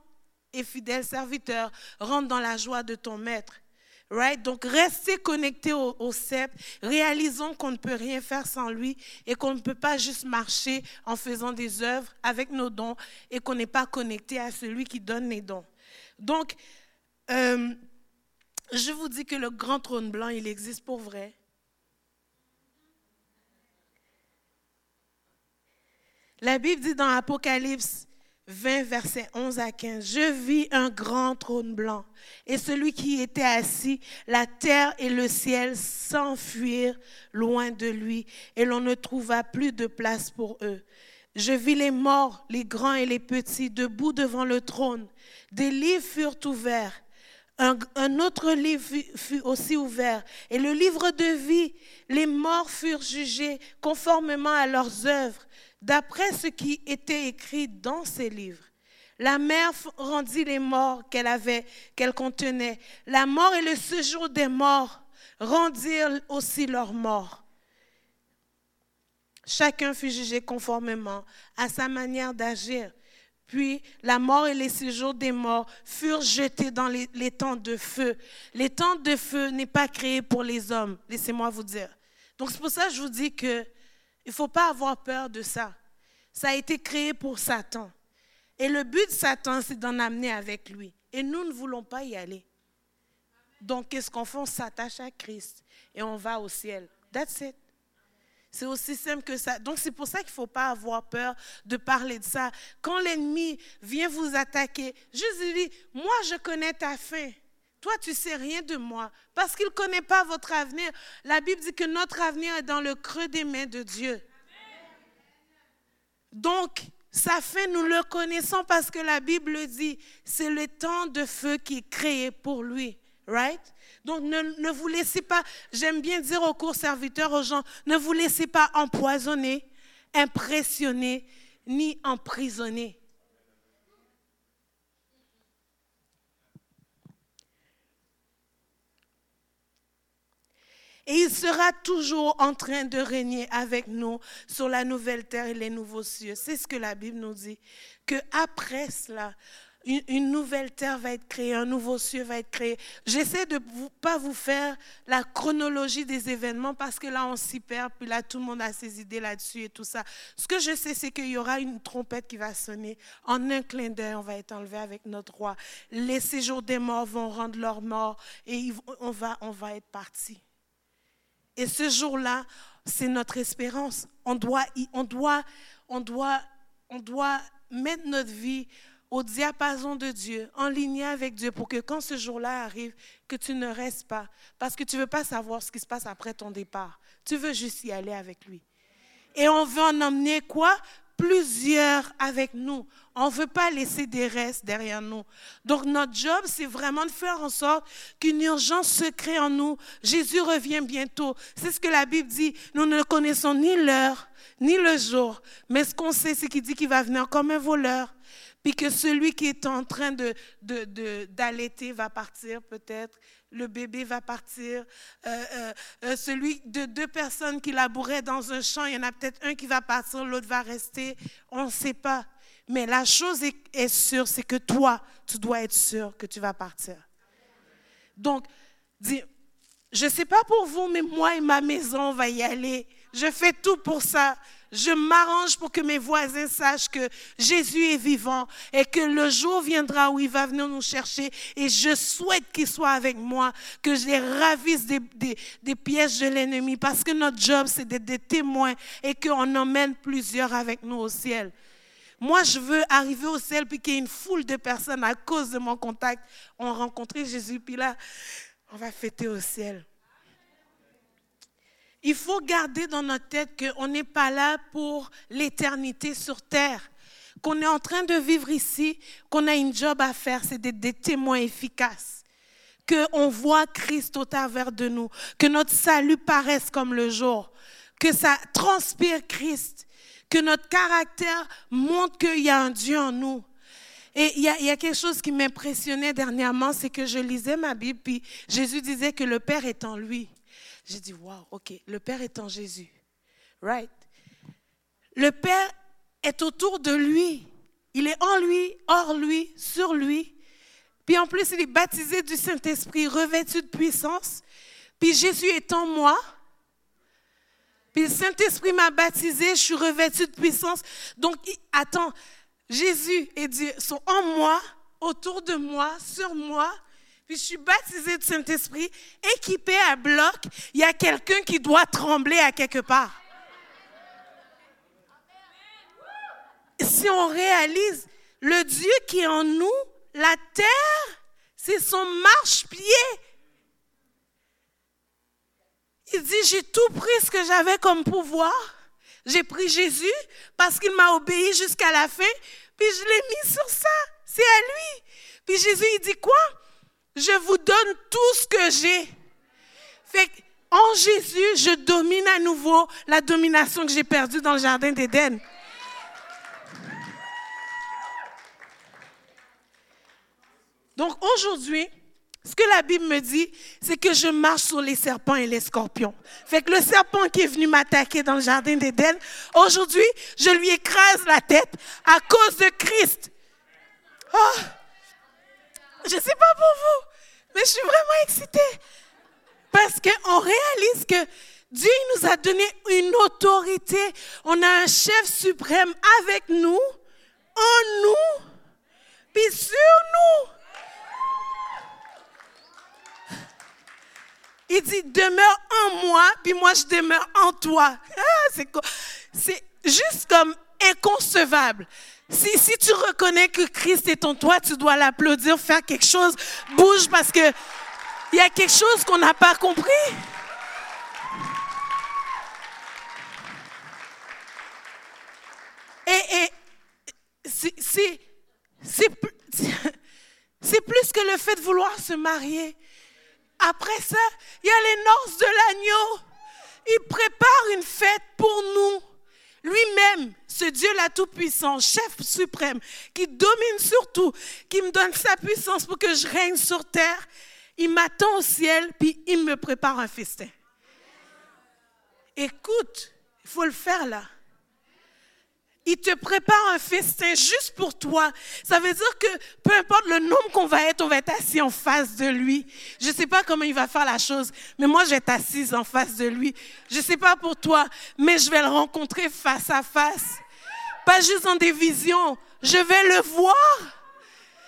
et fidèle serviteur, rentre dans la joie de ton maître. Right? Donc, restez connectés au, au CEP, réalisons qu'on ne peut rien faire sans lui et qu'on ne peut pas juste marcher en faisant des œuvres avec nos dons et qu'on n'est pas connecté à celui qui donne les dons. Donc, euh, je vous dis que le grand trône blanc, il existe pour vrai. La Bible dit dans Apocalypse 20, versets 11 à 15. Je vis un grand trône blanc et celui qui était assis, la terre et le ciel s'enfuirent loin de lui et l'on ne trouva plus de place pour eux. Je vis les morts, les grands et les petits, debout devant le trône. Des livres furent ouverts. Un, autre livre fut, aussi ouvert. Et le livre de vie, les morts furent jugés conformément à leurs œuvres d'après ce qui était écrit dans ces livres. La mer rendit les morts qu'elle avait, qu'elle contenait. La mort et le séjour des morts rendirent aussi leurs morts. Chacun fut jugé conformément à sa manière d'agir. Puis la mort et les séjours des morts furent jetés dans les, les tentes de feu. Les tentes de feu n'est pas créé pour les hommes, laissez-moi vous dire. Donc c'est pour ça que je vous dis que il ne faut pas avoir peur de ça. Ça a été créé pour Satan. Et le but de Satan, c'est d'en amener avec lui. Et nous ne voulons pas y aller. Donc, qu'est-ce qu'on fait? On s'attache à Christ et on va au ciel. That's it. C'est aussi simple que ça. Donc, c'est pour ça qu'il ne faut pas avoir peur de parler de ça. Quand l'ennemi vient vous attaquer, juste dis, moi, je connais ta fin. Toi, tu sais rien de moi parce qu'il ne connaît pas votre avenir. La Bible dit que notre avenir est dans le creux des mains de Dieu. Donc, sa fin, nous le connaissons parce que la Bible dit, c'est le temps de feu qui est créé pour lui. Right? Donc ne, vous laissez pas, j'aime bien dire aux cours serviteurs, aux gens, ne vous laissez pas empoisonner, impressionner, ni emprisonner. Et il sera toujours en train de régner avec nous sur la nouvelle terre et les nouveaux cieux. C'est ce que la Bible nous dit. Que après cela, une, nouvelle terre va être créée, un nouveau ciel va être créé. J'essaie de ne pas vous faire la chronologie des événements parce que là, on s'y perd, puis là, tout le monde a ses idées là-dessus et tout ça. Ce que je sais, c'est qu'il y aura une trompette qui va sonner. En un clin d'œil, on va être enlevé avec notre roi. Les séjours des morts vont rendre leur mort et on va, on va être parti. Et ce jour-là, c'est notre espérance. On doit, on doit, on doit, on doit mettre notre vie au diapason de Dieu, en ligne avec Dieu, pour que quand ce jour-là arrive, que tu ne restes pas, parce que tu ne veux pas savoir ce qui se passe après ton départ. Tu veux juste y aller avec lui. Et on veut en emmener quoi? Plusieurs avec nous. On ne veut pas laisser des restes derrière nous. Donc notre job, c'est vraiment de faire en sorte qu'une urgence se crée en nous. Jésus revient bientôt. C'est ce que la Bible dit. Nous ne connaissons ni l'heure, ni le jour. Mais ce qu'on sait, c'est qu'il dit qu'il va venir comme un voleur puis que celui qui est en train d'allaiter de, va partir peut-être, le bébé va partir, euh, euh, euh, celui de deux personnes qui labouraient dans un champ, il y en a peut-être un qui va partir, l'autre va rester, on ne sait pas. Mais la chose est, est sûre, c'est que toi, tu dois être sûr que tu vas partir. Donc, dis, je ne sais pas pour vous, mais moi et ma maison, on va y aller. Je fais tout pour ça. Je m'arrange pour que mes voisins sachent que Jésus est vivant et que le jour viendra où il va venir nous chercher. Et je souhaite qu'il soit avec moi, que je les ravisse des, des, pièges de l'ennemi parce que notre job, c'est d'être des témoins et qu'on emmène plusieurs avec nous au ciel. Moi, je veux arriver au ciel puis qu'il y ait une foule de personnes à cause de mon contact ont rencontré Jésus. Puis là, on va fêter au ciel. Il faut garder dans notre tête qu'on n'est pas là pour l'éternité sur terre, qu'on est en train de vivre ici, qu'on a une job à faire, c'est d'être des témoins efficaces, qu'on voit Christ au travers de nous, que notre salut paraisse comme le jour, que ça transpire Christ, que notre caractère montre qu'il y a un Dieu en nous. Et il y, a, quelque chose qui m'impressionnait dernièrement, c'est que je lisais ma Bible, puis Jésus disait que le Père est en lui. J'ai dit, waouh, ok, le Père est en Jésus. Right? Le Père est autour de lui. Il est en lui, hors lui, sur lui. Puis en plus, il est baptisé du Saint-Esprit, revêtu de puissance. Puis Jésus est en moi. Puis le Saint-Esprit m'a baptisé, je suis revêtu de puissance. Donc, attends, Jésus et Dieu sont en moi, autour de moi, sur moi. Puis je suis baptisée du Saint-Esprit, équipée à bloc. Il y a quelqu'un qui doit trembler à quelque part. Si on réalise le Dieu qui est en nous, la terre, c'est son marche-pied. Il dit, j'ai tout pris ce que j'avais comme pouvoir. J'ai pris Jésus parce qu'il m'a obéi jusqu'à la fin, puis je l'ai mis sur ça. C'est à lui. Puis Jésus, il dit quoi? Je vous donne tout ce que j'ai. Fait en Jésus, je domine à nouveau la domination que j'ai perdue dans le jardin d'Éden. Donc aujourd'hui, ce que la Bible me dit, c'est que je marche sur les serpents et les scorpions. Fait que le serpent qui est venu m'attaquer dans le jardin d'Éden, aujourd'hui, je lui écrase la tête à cause de Christ. Oh, je ne sais pas pour vous, mais je suis vraiment excitée. Parce qu'on réalise que Dieu nous a donné une autorité. On a un chef suprême avec nous, en nous, puis sur nous. Il dit, demeure en moi, puis moi je demeure en toi. Ah, c'est, c'est juste comme inconcevable. Si, tu reconnais que Christ est en toi, tu dois l'applaudir, faire quelque chose, bouge parce que il y a quelque chose qu'on n'a pas compris. Et, c'est [laughs] plus que le fait de vouloir se marier. Après ça, il y a les noces de l'agneau. Il prépare une fête pour nous. Lui-même, ce Dieu-là tout-puissant, chef suprême, qui domine sur tout, qui me donne sa puissance pour que je règne sur terre, il m'attend au ciel, puis il me prépare un festin. Écoute, il faut le faire là. Il te prépare un festin juste pour toi. Ça veut dire que peu importe le nombre qu'on va être, on va être assis en face de lui. Je ne sais pas comment il va faire la chose, mais moi, je vais être assise en face de lui. Je ne sais pas pour toi, mais je vais le rencontrer face à face. Pas juste dans des visions. Je vais le voir.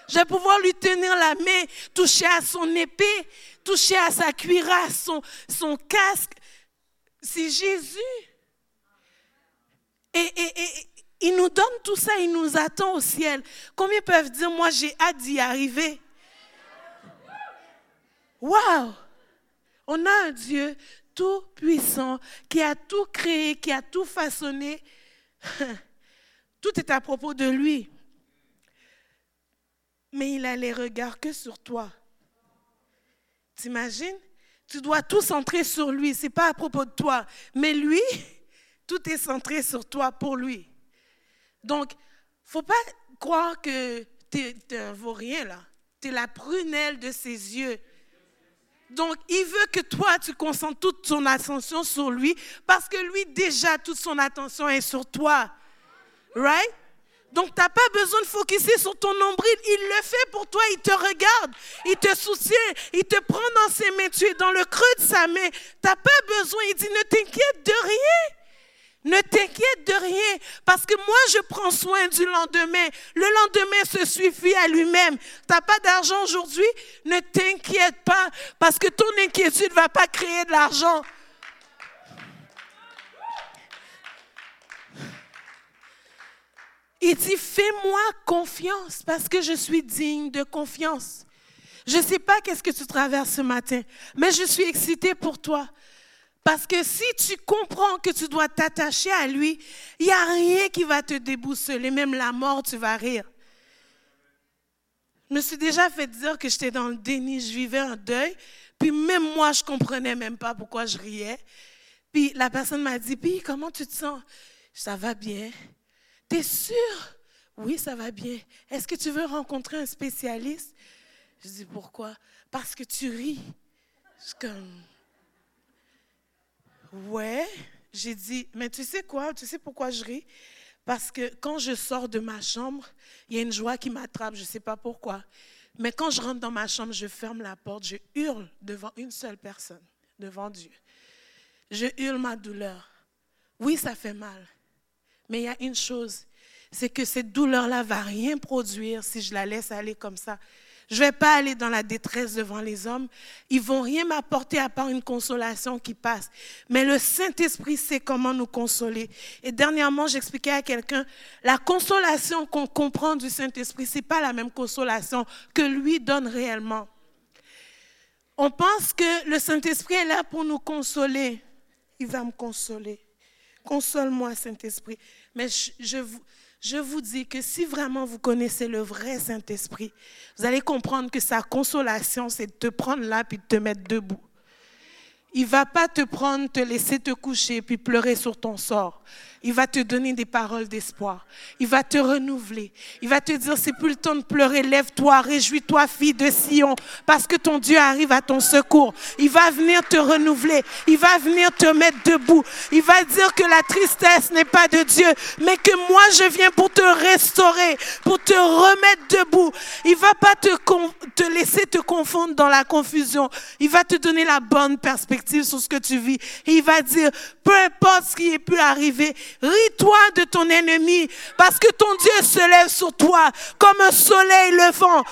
Je vais pouvoir lui tenir la main, toucher à son épée, toucher à sa cuirasse, son, son casque. C'est Jésus. Et, et, et, il nous donne tout ça, il nous attend au ciel. Combien peuvent dire, moi j'ai hâte d'y arriver? Waouh! On a un Dieu tout puissant qui a tout créé, qui a tout façonné. [laughs] Tout est à propos de lui. Mais il a les regards que sur toi. T'imagines? Tu dois tout centrer sur lui. Ce n'est pas à propos de toi. Mais lui, [laughs] tout est centré sur toi pour lui. Donc, faut pas croire que tu ne vaux rien là. Tu es la prunelle de ses yeux. Donc, il veut que toi, tu concentres toute ton attention sur lui parce que lui, déjà, toute son attention est sur toi. Right? Donc, tu n'as pas besoin de focuser sur ton nombril. Il le fait pour toi. Il te regarde. Il te soutient. Il te prend dans ses mains. Tu es dans le creux de sa main. Tu n'as pas besoin. Il dit, ne t'inquiète de rien. Ne t'inquiète de rien, parce que moi, je prends soin du lendemain. Le lendemain se suffit à lui-même. Tu n'as pas d'argent aujourd'hui? Ne t'inquiète pas, parce que ton inquiétude ne va pas créer de l'argent. Il dit, fais-moi confiance, parce que je suis digne de confiance. Je ne sais pas qu'est-ce que tu traverses ce matin, mais je suis excitée pour toi. Parce que si tu comprends que tu dois t'attacher à lui, il n'y a rien qui va te déboussoler. Même la mort, tu vas rire. Je me suis déjà fait dire que j'étais dans le déni, je vivais un deuil. Puis même moi, je comprenais même pas pourquoi je riais. Puis la personne m'a dit, puis comment tu te sens? Ça va bien. T'es sûr? Oui, ça va bien. Est-ce que tu veux rencontrer un spécialiste? Je dis, pourquoi? Parce que tu ris. Je comme, Ouais, j'ai dit, mais tu sais quoi, tu sais pourquoi je ris? Parce que quand je sors de ma chambre, il y a une joie qui m'attrape, je ne sais pas pourquoi. Mais quand je rentre dans ma chambre, je ferme la porte, je hurle devant une seule personne, devant Dieu. Je hurle ma douleur. Oui, ça fait mal. Mais il y a une chose, c'est que cette douleur-là va rien produire si je la laisse aller comme ça. Je ne vais pas aller dans la détresse devant les hommes. Ils vont rien m'apporter à part une consolation qui passe. Mais le Saint-Esprit sait comment nous consoler. Et dernièrement, j'expliquais à quelqu'un, la consolation qu'on comprend du Saint-Esprit, ce n'est pas la même consolation que lui donne réellement. On pense que le Saint-Esprit est là pour nous consoler. Il va me consoler. Console-moi, Saint-Esprit. Mais je, je je vous dis que si vraiment vous connaissez le vrai Saint-Esprit, vous allez comprendre que sa consolation, c'est de te prendre là puis de te mettre debout. Il va pas te prendre, te laisser te coucher puis pleurer sur ton sort. Il va te donner des paroles d'espoir. Il va te renouveler. Il va te dire, c'est plus le temps de pleurer. Lève-toi, réjouis-toi, fille de Sion, parce que ton Dieu arrive à ton secours. Il va venir te renouveler. Il va venir te mettre debout. Il va dire que la tristesse n'est pas de Dieu, mais que moi, je viens pour te restaurer, pour te remettre debout. Il va pas te, te laisser te confondre dans la confusion. Il va te donner la bonne perspective sur ce que tu vis. il va dire, peu importe ce qui est pu arriver, Ris-toi de ton ennemi parce que ton Dieu se lève sur toi comme un soleil levant.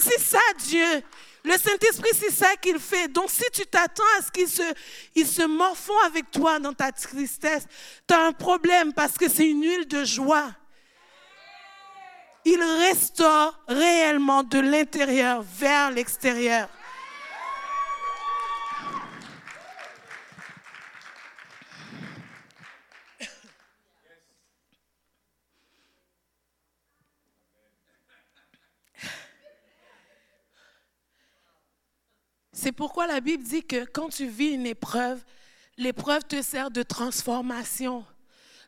C'est ça Dieu. Le Saint-Esprit, c'est ça qu'il fait. Donc, si tu t'attends à ce qu'il se, il se morfond avec toi dans ta tristesse, tu as un problème parce que c'est une huile de joie. Il restaure réellement de l'intérieur vers l'extérieur. C'est pourquoi la Bible dit que quand tu vis une épreuve, l'épreuve te sert de transformation.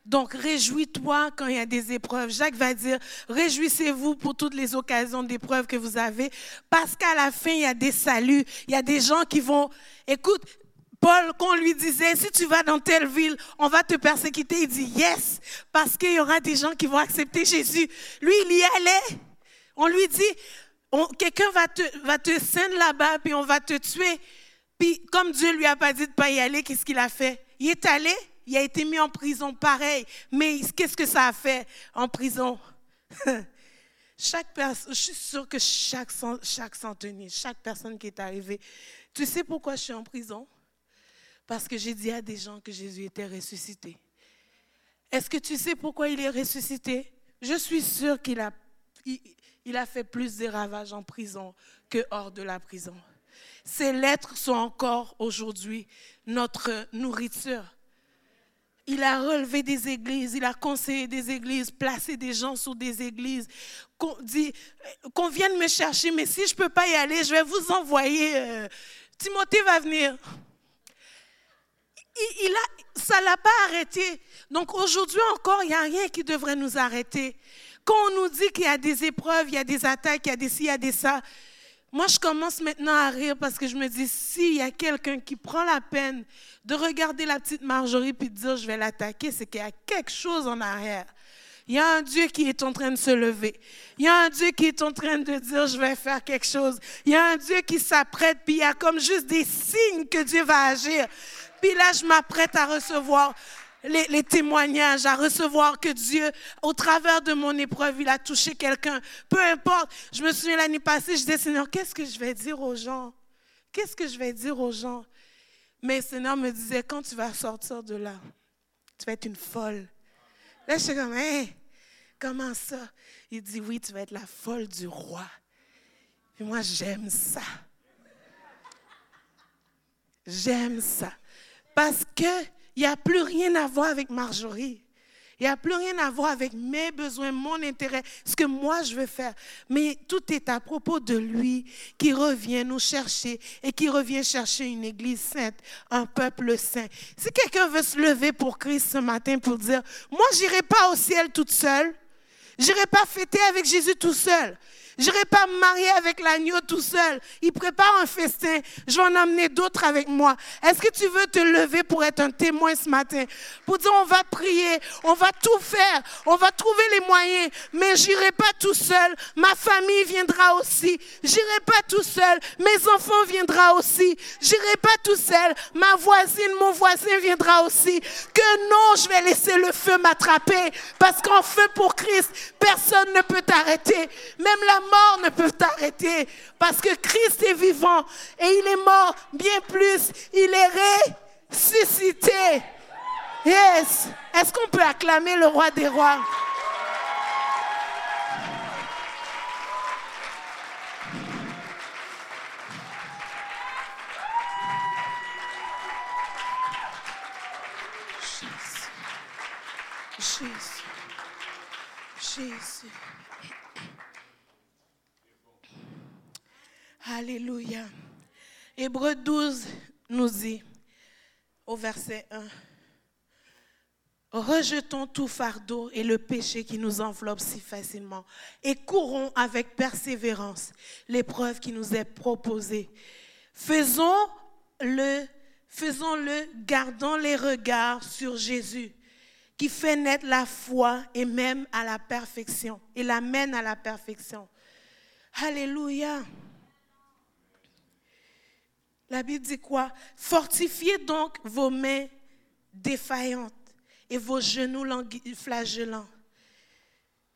Donc, réjouis-toi quand il y a des épreuves. Jacques va dire, réjouissez-vous pour toutes les occasions d'épreuves que vous avez, parce qu'à la fin, il y a des saluts. Il y a des gens qui vont, écoute, Paul, qu'on lui disait, si tu vas dans telle ville, on va te persécuter, il dit, yes, parce qu'il y aura des gens qui vont accepter Jésus. Lui, il y allait. On lui dit, quelqu'un va te, va te là-bas, puis on va te tuer. Puis comme Dieu lui a pas dit de pas y aller, qu'est-ce qu'il a fait? Il est allé, il a été mis en prison pareil. Mais qu'est-ce que ça a fait en prison? [laughs] chaque je suis sûre que chaque, chaque centenier, chaque personne qui est arrivée, tu sais pourquoi je suis en prison? Parce que j'ai dit à des gens que Jésus était ressuscité. Est-ce que tu sais pourquoi il est ressuscité? Je suis sûre qu'il a, a fait plus de ravages en prison que hors de la prison. Ces lettres sont encore aujourd'hui notre nourriture. Il a relevé des églises, il a conseillé des églises, placé des gens sur des églises, qu'on dit qu'on vienne me chercher, mais si je ne peux pas y aller, je vais vous envoyer. Euh, Timothée va venir. Il, ça ne l'a pas arrêté. Donc aujourd'hui encore, il n'y a rien qui devrait nous arrêter. Quand on nous dit qu'il y a des épreuves, il y a des attaques, il y a des ci, il y a des ça, moi je commence maintenant à rire parce que je me dis, s'il y a quelqu'un qui prend la peine de regarder la petite Marjorie puis de dire je vais l'attaquer, c'est qu'il y a quelque chose en arrière. Il y a un Dieu qui est en train de se lever. Il y a un Dieu qui est en train de dire, je vais faire quelque chose. Il y a un Dieu qui s'apprête, puis il y a comme juste des signes que Dieu va agir. Puis là, je m'apprête à recevoir les, témoignages, à recevoir que Dieu, au travers de mon épreuve, il a touché quelqu'un. Peu importe. Je me souviens l'année passée, je disais, Seigneur, qu'est-ce que je vais dire aux gens? Qu'est-ce que je vais dire aux gens? Mais Seigneur me disait, quand tu vas sortir de là, tu vas être une folle. Là, je suis comme, hein, comment ça? Il dit, oui, tu vas être la folle du roi. Et moi, j'aime ça. J'aime ça. Parce que il n'y a plus rien à voir avec Marjorie. Il n'y a plus rien à voir avec mes besoins, mon intérêt, ce que moi je veux faire. Mais tout est à propos de lui qui revient nous chercher et qui revient chercher une église sainte, un peuple saint. Si quelqu'un veut se lever pour Christ ce matin pour dire, moi j'irai pas au ciel toute seule, j'irai pas fêter avec Jésus tout seul. Je n'irai pas me marier avec l'agneau tout seul. Il prépare un festin. Je vais en amener d'autres avec moi. Est-ce que tu veux te lever pour être un témoin ce matin? Pour dire, on va prier, on va tout faire, on va trouver les moyens, mais j'irai pas tout seul. Ma famille viendra aussi. J'irai pas tout seul. Mes enfants viendront aussi. J'irai pas tout seul. Ma voisine, mon voisin viendra aussi. Que non, je vais laisser le feu m'attraper. Parce qu'en feu pour Christ, personne ne peut t'arrêter. Même la mort ne peut t'arrêter parce que Christ est vivant et il est mort bien plus. Il est ressuscité. Yes. Est-ce qu'on peut acclamer le roi des rois? Jésus. Jésus. Alléluia. Hébreu 12 nous dit au verset 1, Rejetons tout fardeau et le péché qui nous enveloppe si facilement et courons avec persévérance l'épreuve qui nous est proposée. Faisons-le, faisons-le, gardons les regards sur Jésus qui fait naître la foi et même à la perfection et l'amène à la perfection. Alléluia. La Bible dit quoi? Fortifiez donc vos mains défaillantes et vos genoux flagellants.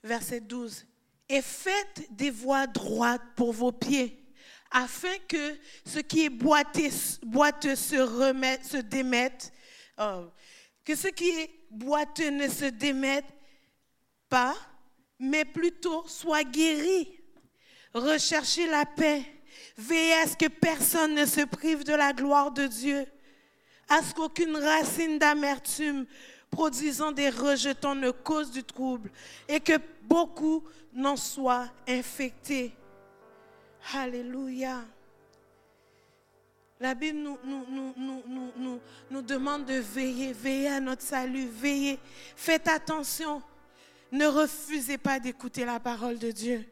Verset 12. Et faites des voies droites pour vos pieds, afin que ce qui est boiteux se, remette, se démette, oh, que ce qui est boiteux ne se démette pas, mais plutôt soit guéri. Recherchez la paix. Veillez à ce que personne ne se prive de la gloire de Dieu, à ce qu'aucune racine d'amertume produisant des rejetons ne cause du trouble et que beaucoup n'en soient infectés. Alléluia. La Bible nous, nous, nous, nous, demande de veiller, veiller à notre salut, veiller. Faites attention. Ne refusez pas d'écouter la parole de Dieu.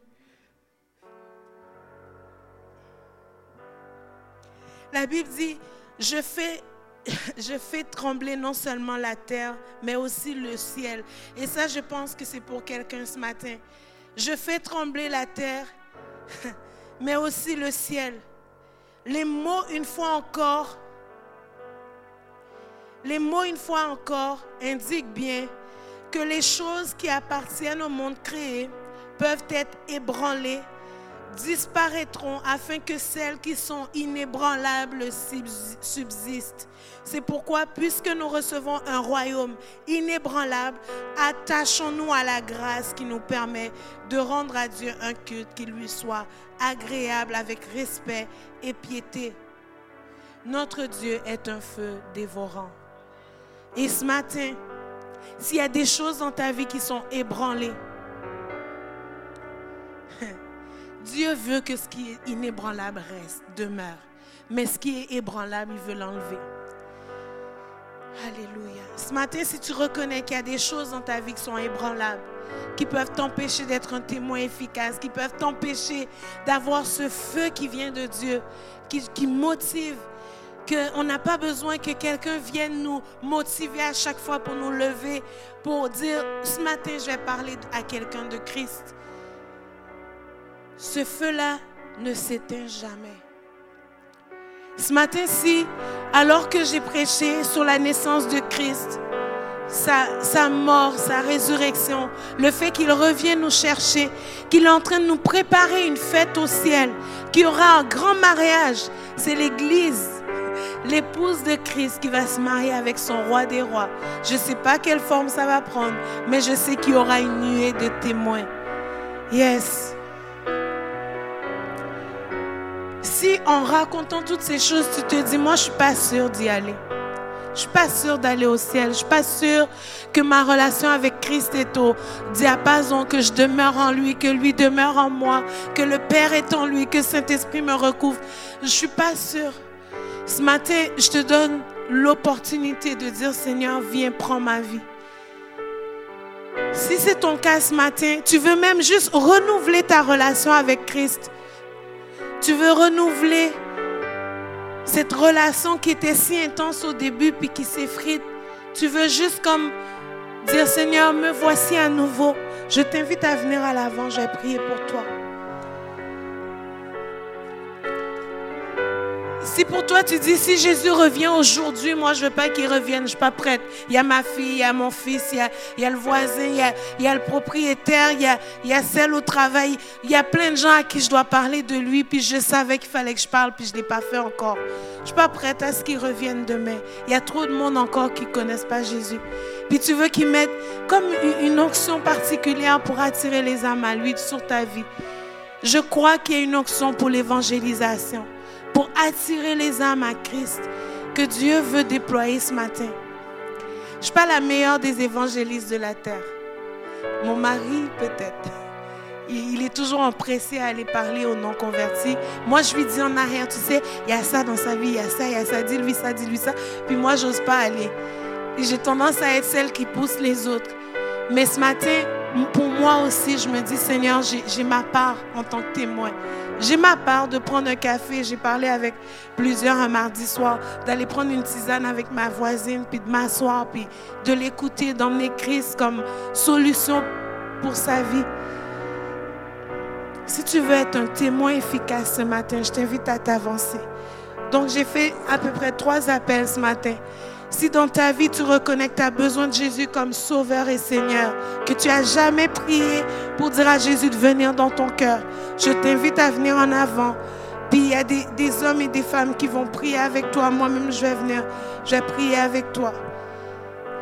La Bible dit, [laughs] je fais, trembler non seulement la terre, mais aussi le ciel. Et ça, je pense que c'est pour quelqu'un ce matin. Je fais trembler la terre, [laughs] mais aussi le ciel. Les mots, une fois encore, les mots, une fois encore, indiquent bien que les choses qui appartiennent au monde créé peuvent être ébranlées disparaîtront afin que celles qui sont inébranlables subsistent. C'est pourquoi, puisque nous recevons un royaume inébranlable, attachons-nous à la grâce qui nous permet de rendre à Dieu un culte qui lui soit agréable avec respect et piété. Notre Dieu est un feu dévorant. Et ce matin, s'il y a des choses dans ta vie qui sont ébranlées, Dieu veut que ce qui est inébranlable reste, demeure. Mais ce qui est ébranlable, il veut l'enlever. Alléluia. Ce matin, si tu reconnais qu'il y a des choses dans ta vie qui sont ébranlables, qui peuvent t'empêcher d'être un témoin efficace, qui peuvent t'empêcher d'avoir ce feu qui vient de Dieu, qui, motive, qu'on n'a pas besoin que quelqu'un vienne nous motiver à chaque fois pour nous lever, pour dire, ce matin, je vais parler à quelqu'un de Christ ce feu-là ne s'éteint jamais. Ce matin-ci, alors que j'ai prêché sur la naissance de Christ, sa, mort, sa résurrection, le fait qu'il revienne nous chercher, qu'il est en train de nous préparer une fête au ciel, qu'il y aura un grand mariage, c'est l'Église, l'épouse de Christ qui va se marier avec son roi des rois. Je ne sais pas quelle forme ça va prendre, mais je sais qu'il y aura une nuée de témoins. Yes. Si en racontant toutes ces choses, tu te dis, moi, je suis pas sûre d'y aller. Je suis pas sûre d'aller au ciel. Je suis pas sûre que ma relation avec Christ est au diapason, que je demeure en lui, que lui demeure en moi, que le Père est en lui, que Saint-Esprit me recouvre. Je suis pas sûre. Ce matin, je te donne l'opportunité de dire, Seigneur, viens, prends ma vie. Si c'est ton cas ce matin, tu veux même juste renouveler ta relation avec Christ. Tu veux renouveler cette relation qui était si intense au début puis qui s'effrite. Tu veux juste comme dire Seigneur, me voici à nouveau. Je t'invite à venir à l'avant, je vais prier pour toi. Si pour toi tu dis, si Jésus revient aujourd'hui, moi je ne veux pas qu'il revienne, je ne suis pas prête. Il y a ma fille, il y a mon fils, il y a, le voisin, il y a, le propriétaire, il y a, il y a celle au travail. Il y a plein de gens à qui je dois parler de lui, puis je savais qu'il fallait que je parle, puis je ne l'ai pas fait encore. Je ne suis pas prête à ce qu'il revienne demain. Il y a trop de monde encore qui ne connaissent pas Jésus. Puis tu veux qu'il mette comme une onction particulière pour attirer les âmes à lui sur ta vie. Je crois qu'il y a une onction pour l'évangélisation pour attirer les âmes à Christ que Dieu veut déployer ce matin. Je ne suis pas la meilleure des évangélistes de la terre. Mon mari, peut-être. Il est toujours empressé à aller parler aux non-convertis. Moi, je lui dis en arrière, tu sais, il y a ça dans sa vie, il y a ça, il y a ça, dis-lui ça, dis-lui ça. Puis moi, j'ose pas aller. J'ai tendance à être celle qui pousse les autres. Mais ce matin, pour moi aussi, je me dis, Seigneur, j'ai ma part en tant que témoin. J'ai ma part de prendre un café. J'ai parlé avec plusieurs un mardi soir, d'aller prendre une tisane avec ma voisine, puis de m'asseoir, puis de l'écouter, d'emmener Christ comme solution pour sa vie. Si tu veux être un témoin efficace ce matin, je t'invite à t'avancer. Donc j'ai fait à peu près trois appels ce matin. Si dans ta vie tu reconnais que tu as besoin de Jésus comme Sauveur et Seigneur, que tu as jamais prié pour dire à Jésus de venir dans ton cœur, je t'invite à venir en avant Puis il y a des, hommes et des femmes qui vont prier avec toi. Moi-même, je vais venir, je vais prier avec toi.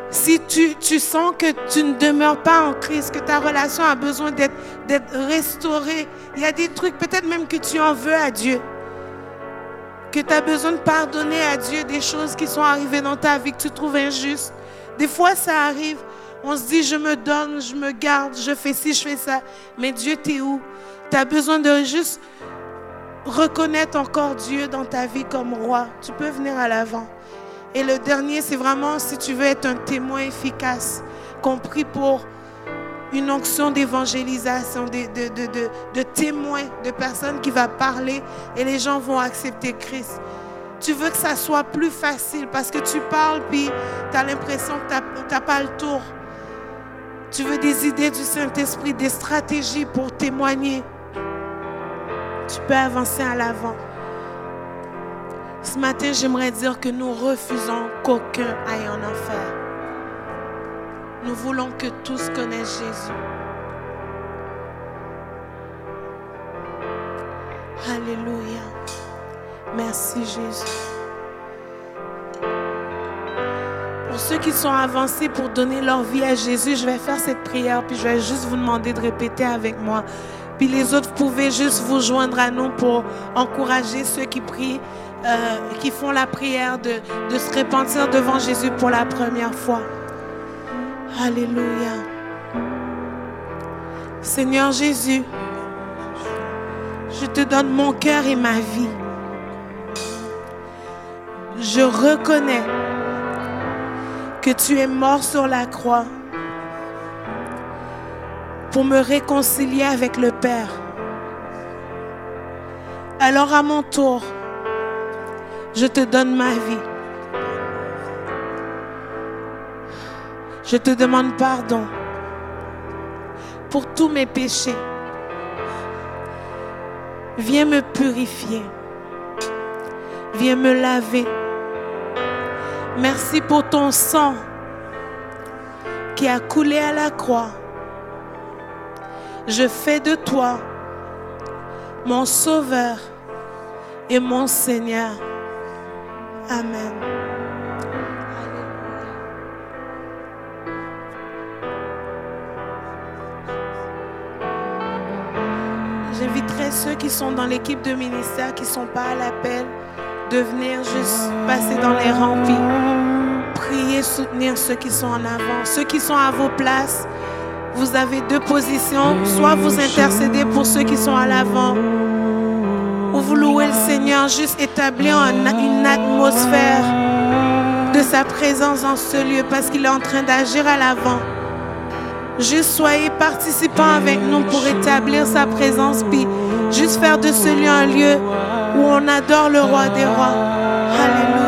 Si tu, tu sens que tu ne demeures pas en Christ, que ta relation a besoin d'être restaurée, il y a des trucs, peut-être même que tu en veux à Dieu. Que tu as besoin de pardonner à Dieu des choses qui sont arrivées dans ta vie que tu trouves injustes. Des fois, ça arrive. On se dit, je me donne, je me garde, je fais ci, je fais ça. Mais Dieu, t'es où? Tu as besoin de juste reconnaître encore Dieu dans ta vie comme roi. Tu peux venir à l'avant. Et le dernier, c'est vraiment si tu veux être un témoin efficace, compris pour une onction d'évangélisation, de, de, de, de, de personnes qui va parler et les gens vont accepter Christ. Tu veux que ça soit plus facile parce que tu parles puis tu as l'impression que tu n'as pas le tour. Tu veux des idées du Saint-Esprit, des stratégies pour témoigner. Tu peux avancer à l'avant. Ce matin, j'aimerais dire que nous refusons qu'aucun aille en enfer. Nous voulons que tous connaissent Jésus. Alléluia. Merci Jésus. Pour ceux qui sont avancés pour donner leur vie à Jésus, je vais faire cette prière, puis je vais juste vous demander de répéter avec moi. Puis les autres, vous pouvez juste vous joindre à nous pour encourager ceux qui prient, euh, qui font la prière de, se repentir devant Jésus pour la première fois. Alléluia. Seigneur Jésus, je te donne mon cœur et ma vie. Je reconnais que tu es mort sur la croix pour me réconcilier avec le Père. Alors à mon tour, je te donne ma vie. Je te demande pardon pour tous mes péchés. Viens me purifier. Viens me laver. Merci pour ton sang qui a coulé à la croix. Je fais de toi mon sauveur et mon Seigneur. Amen. Ceux qui sont dans l'équipe de ministère, qui ne sont pas à l'appel, de venir juste passer dans les rangs, puis prier, soutenir ceux qui sont en avant. Ceux qui sont à vos places, vous avez deux positions. Soit vous intercédez pour ceux qui sont à l'avant, ou vous louez le Seigneur, juste établir un- une atmosphère de sa présence dans ce lieu, parce qu'il est en train d'agir à l'avant. Juste soyez participants avec nous pour établir sa présence, puis juste faire de ce lieu un lieu où on adore le roi des rois. Alléluia.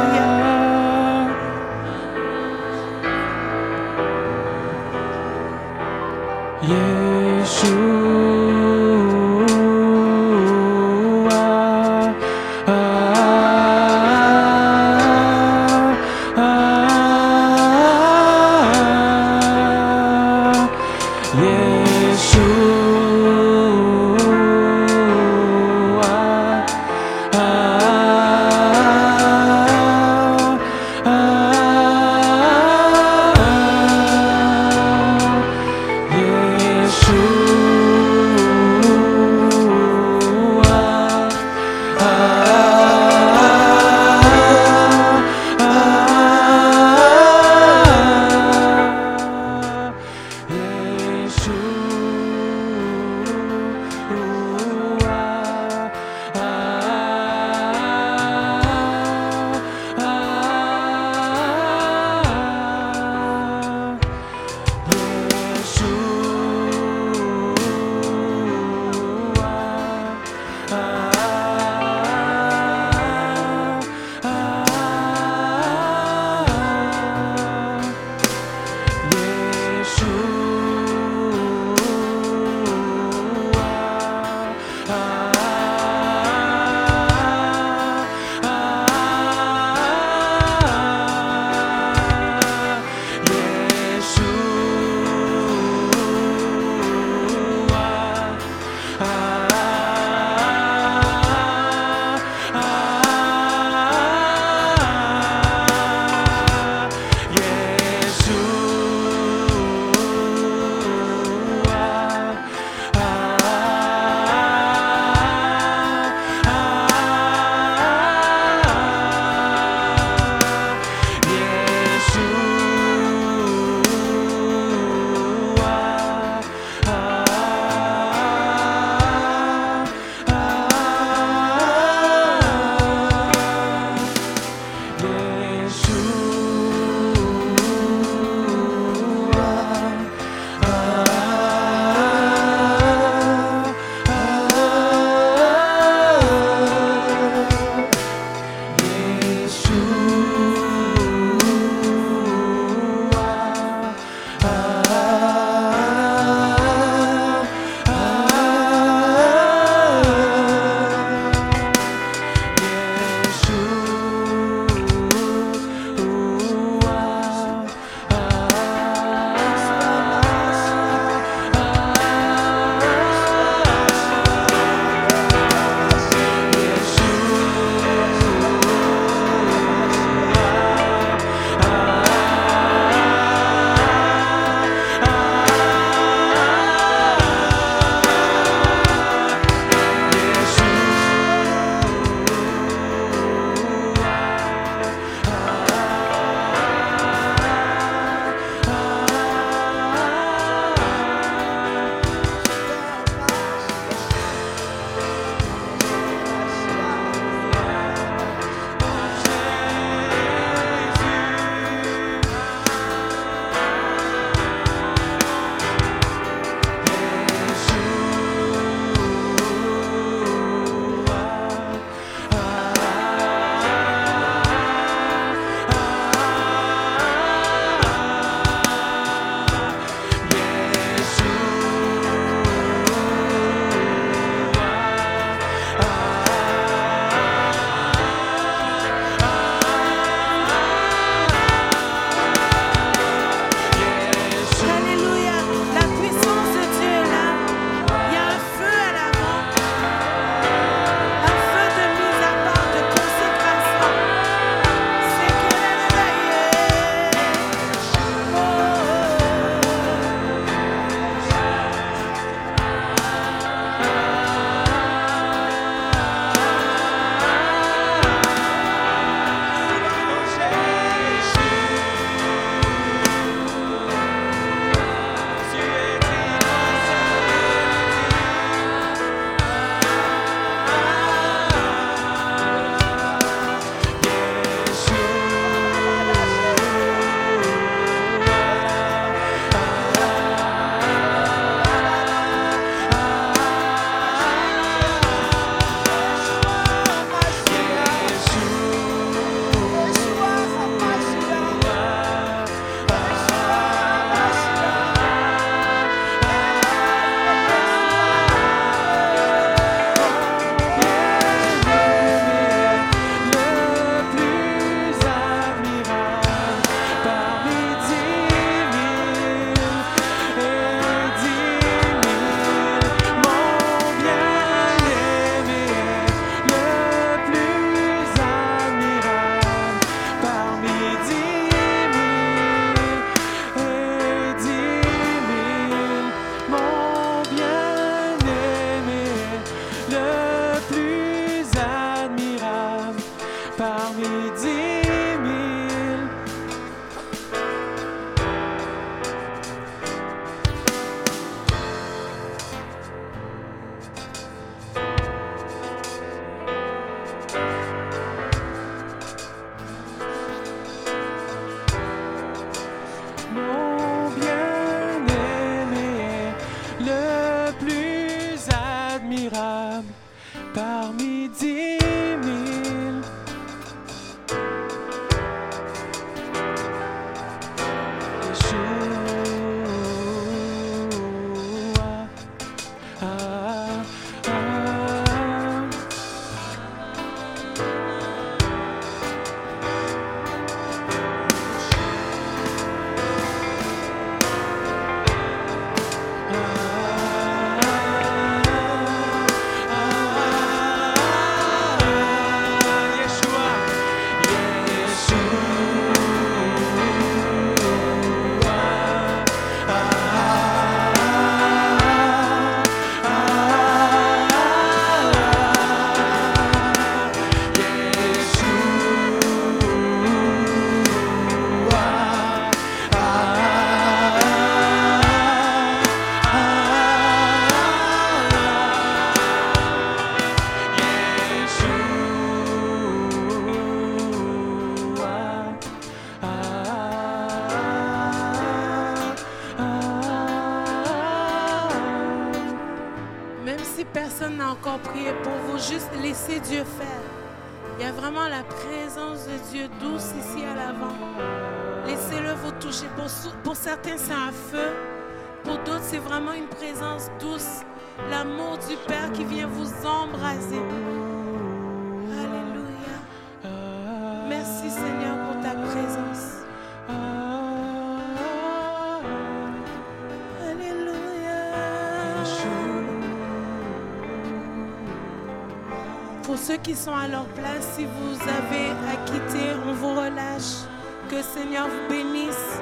Sont à leur place, si vous avez à quitter, on vous relâche. Que le Seigneur vous bénisse.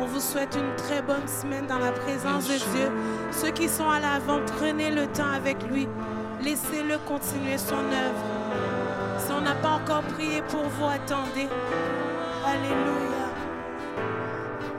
On vous souhaite une très bonne semaine dans la présence de Dieu. Ceux qui sont à l'avant, prenez le temps avec lui. Laissez-le continuer son œuvre. Si on n'a pas encore prié pour vous, attendez. Alléluia.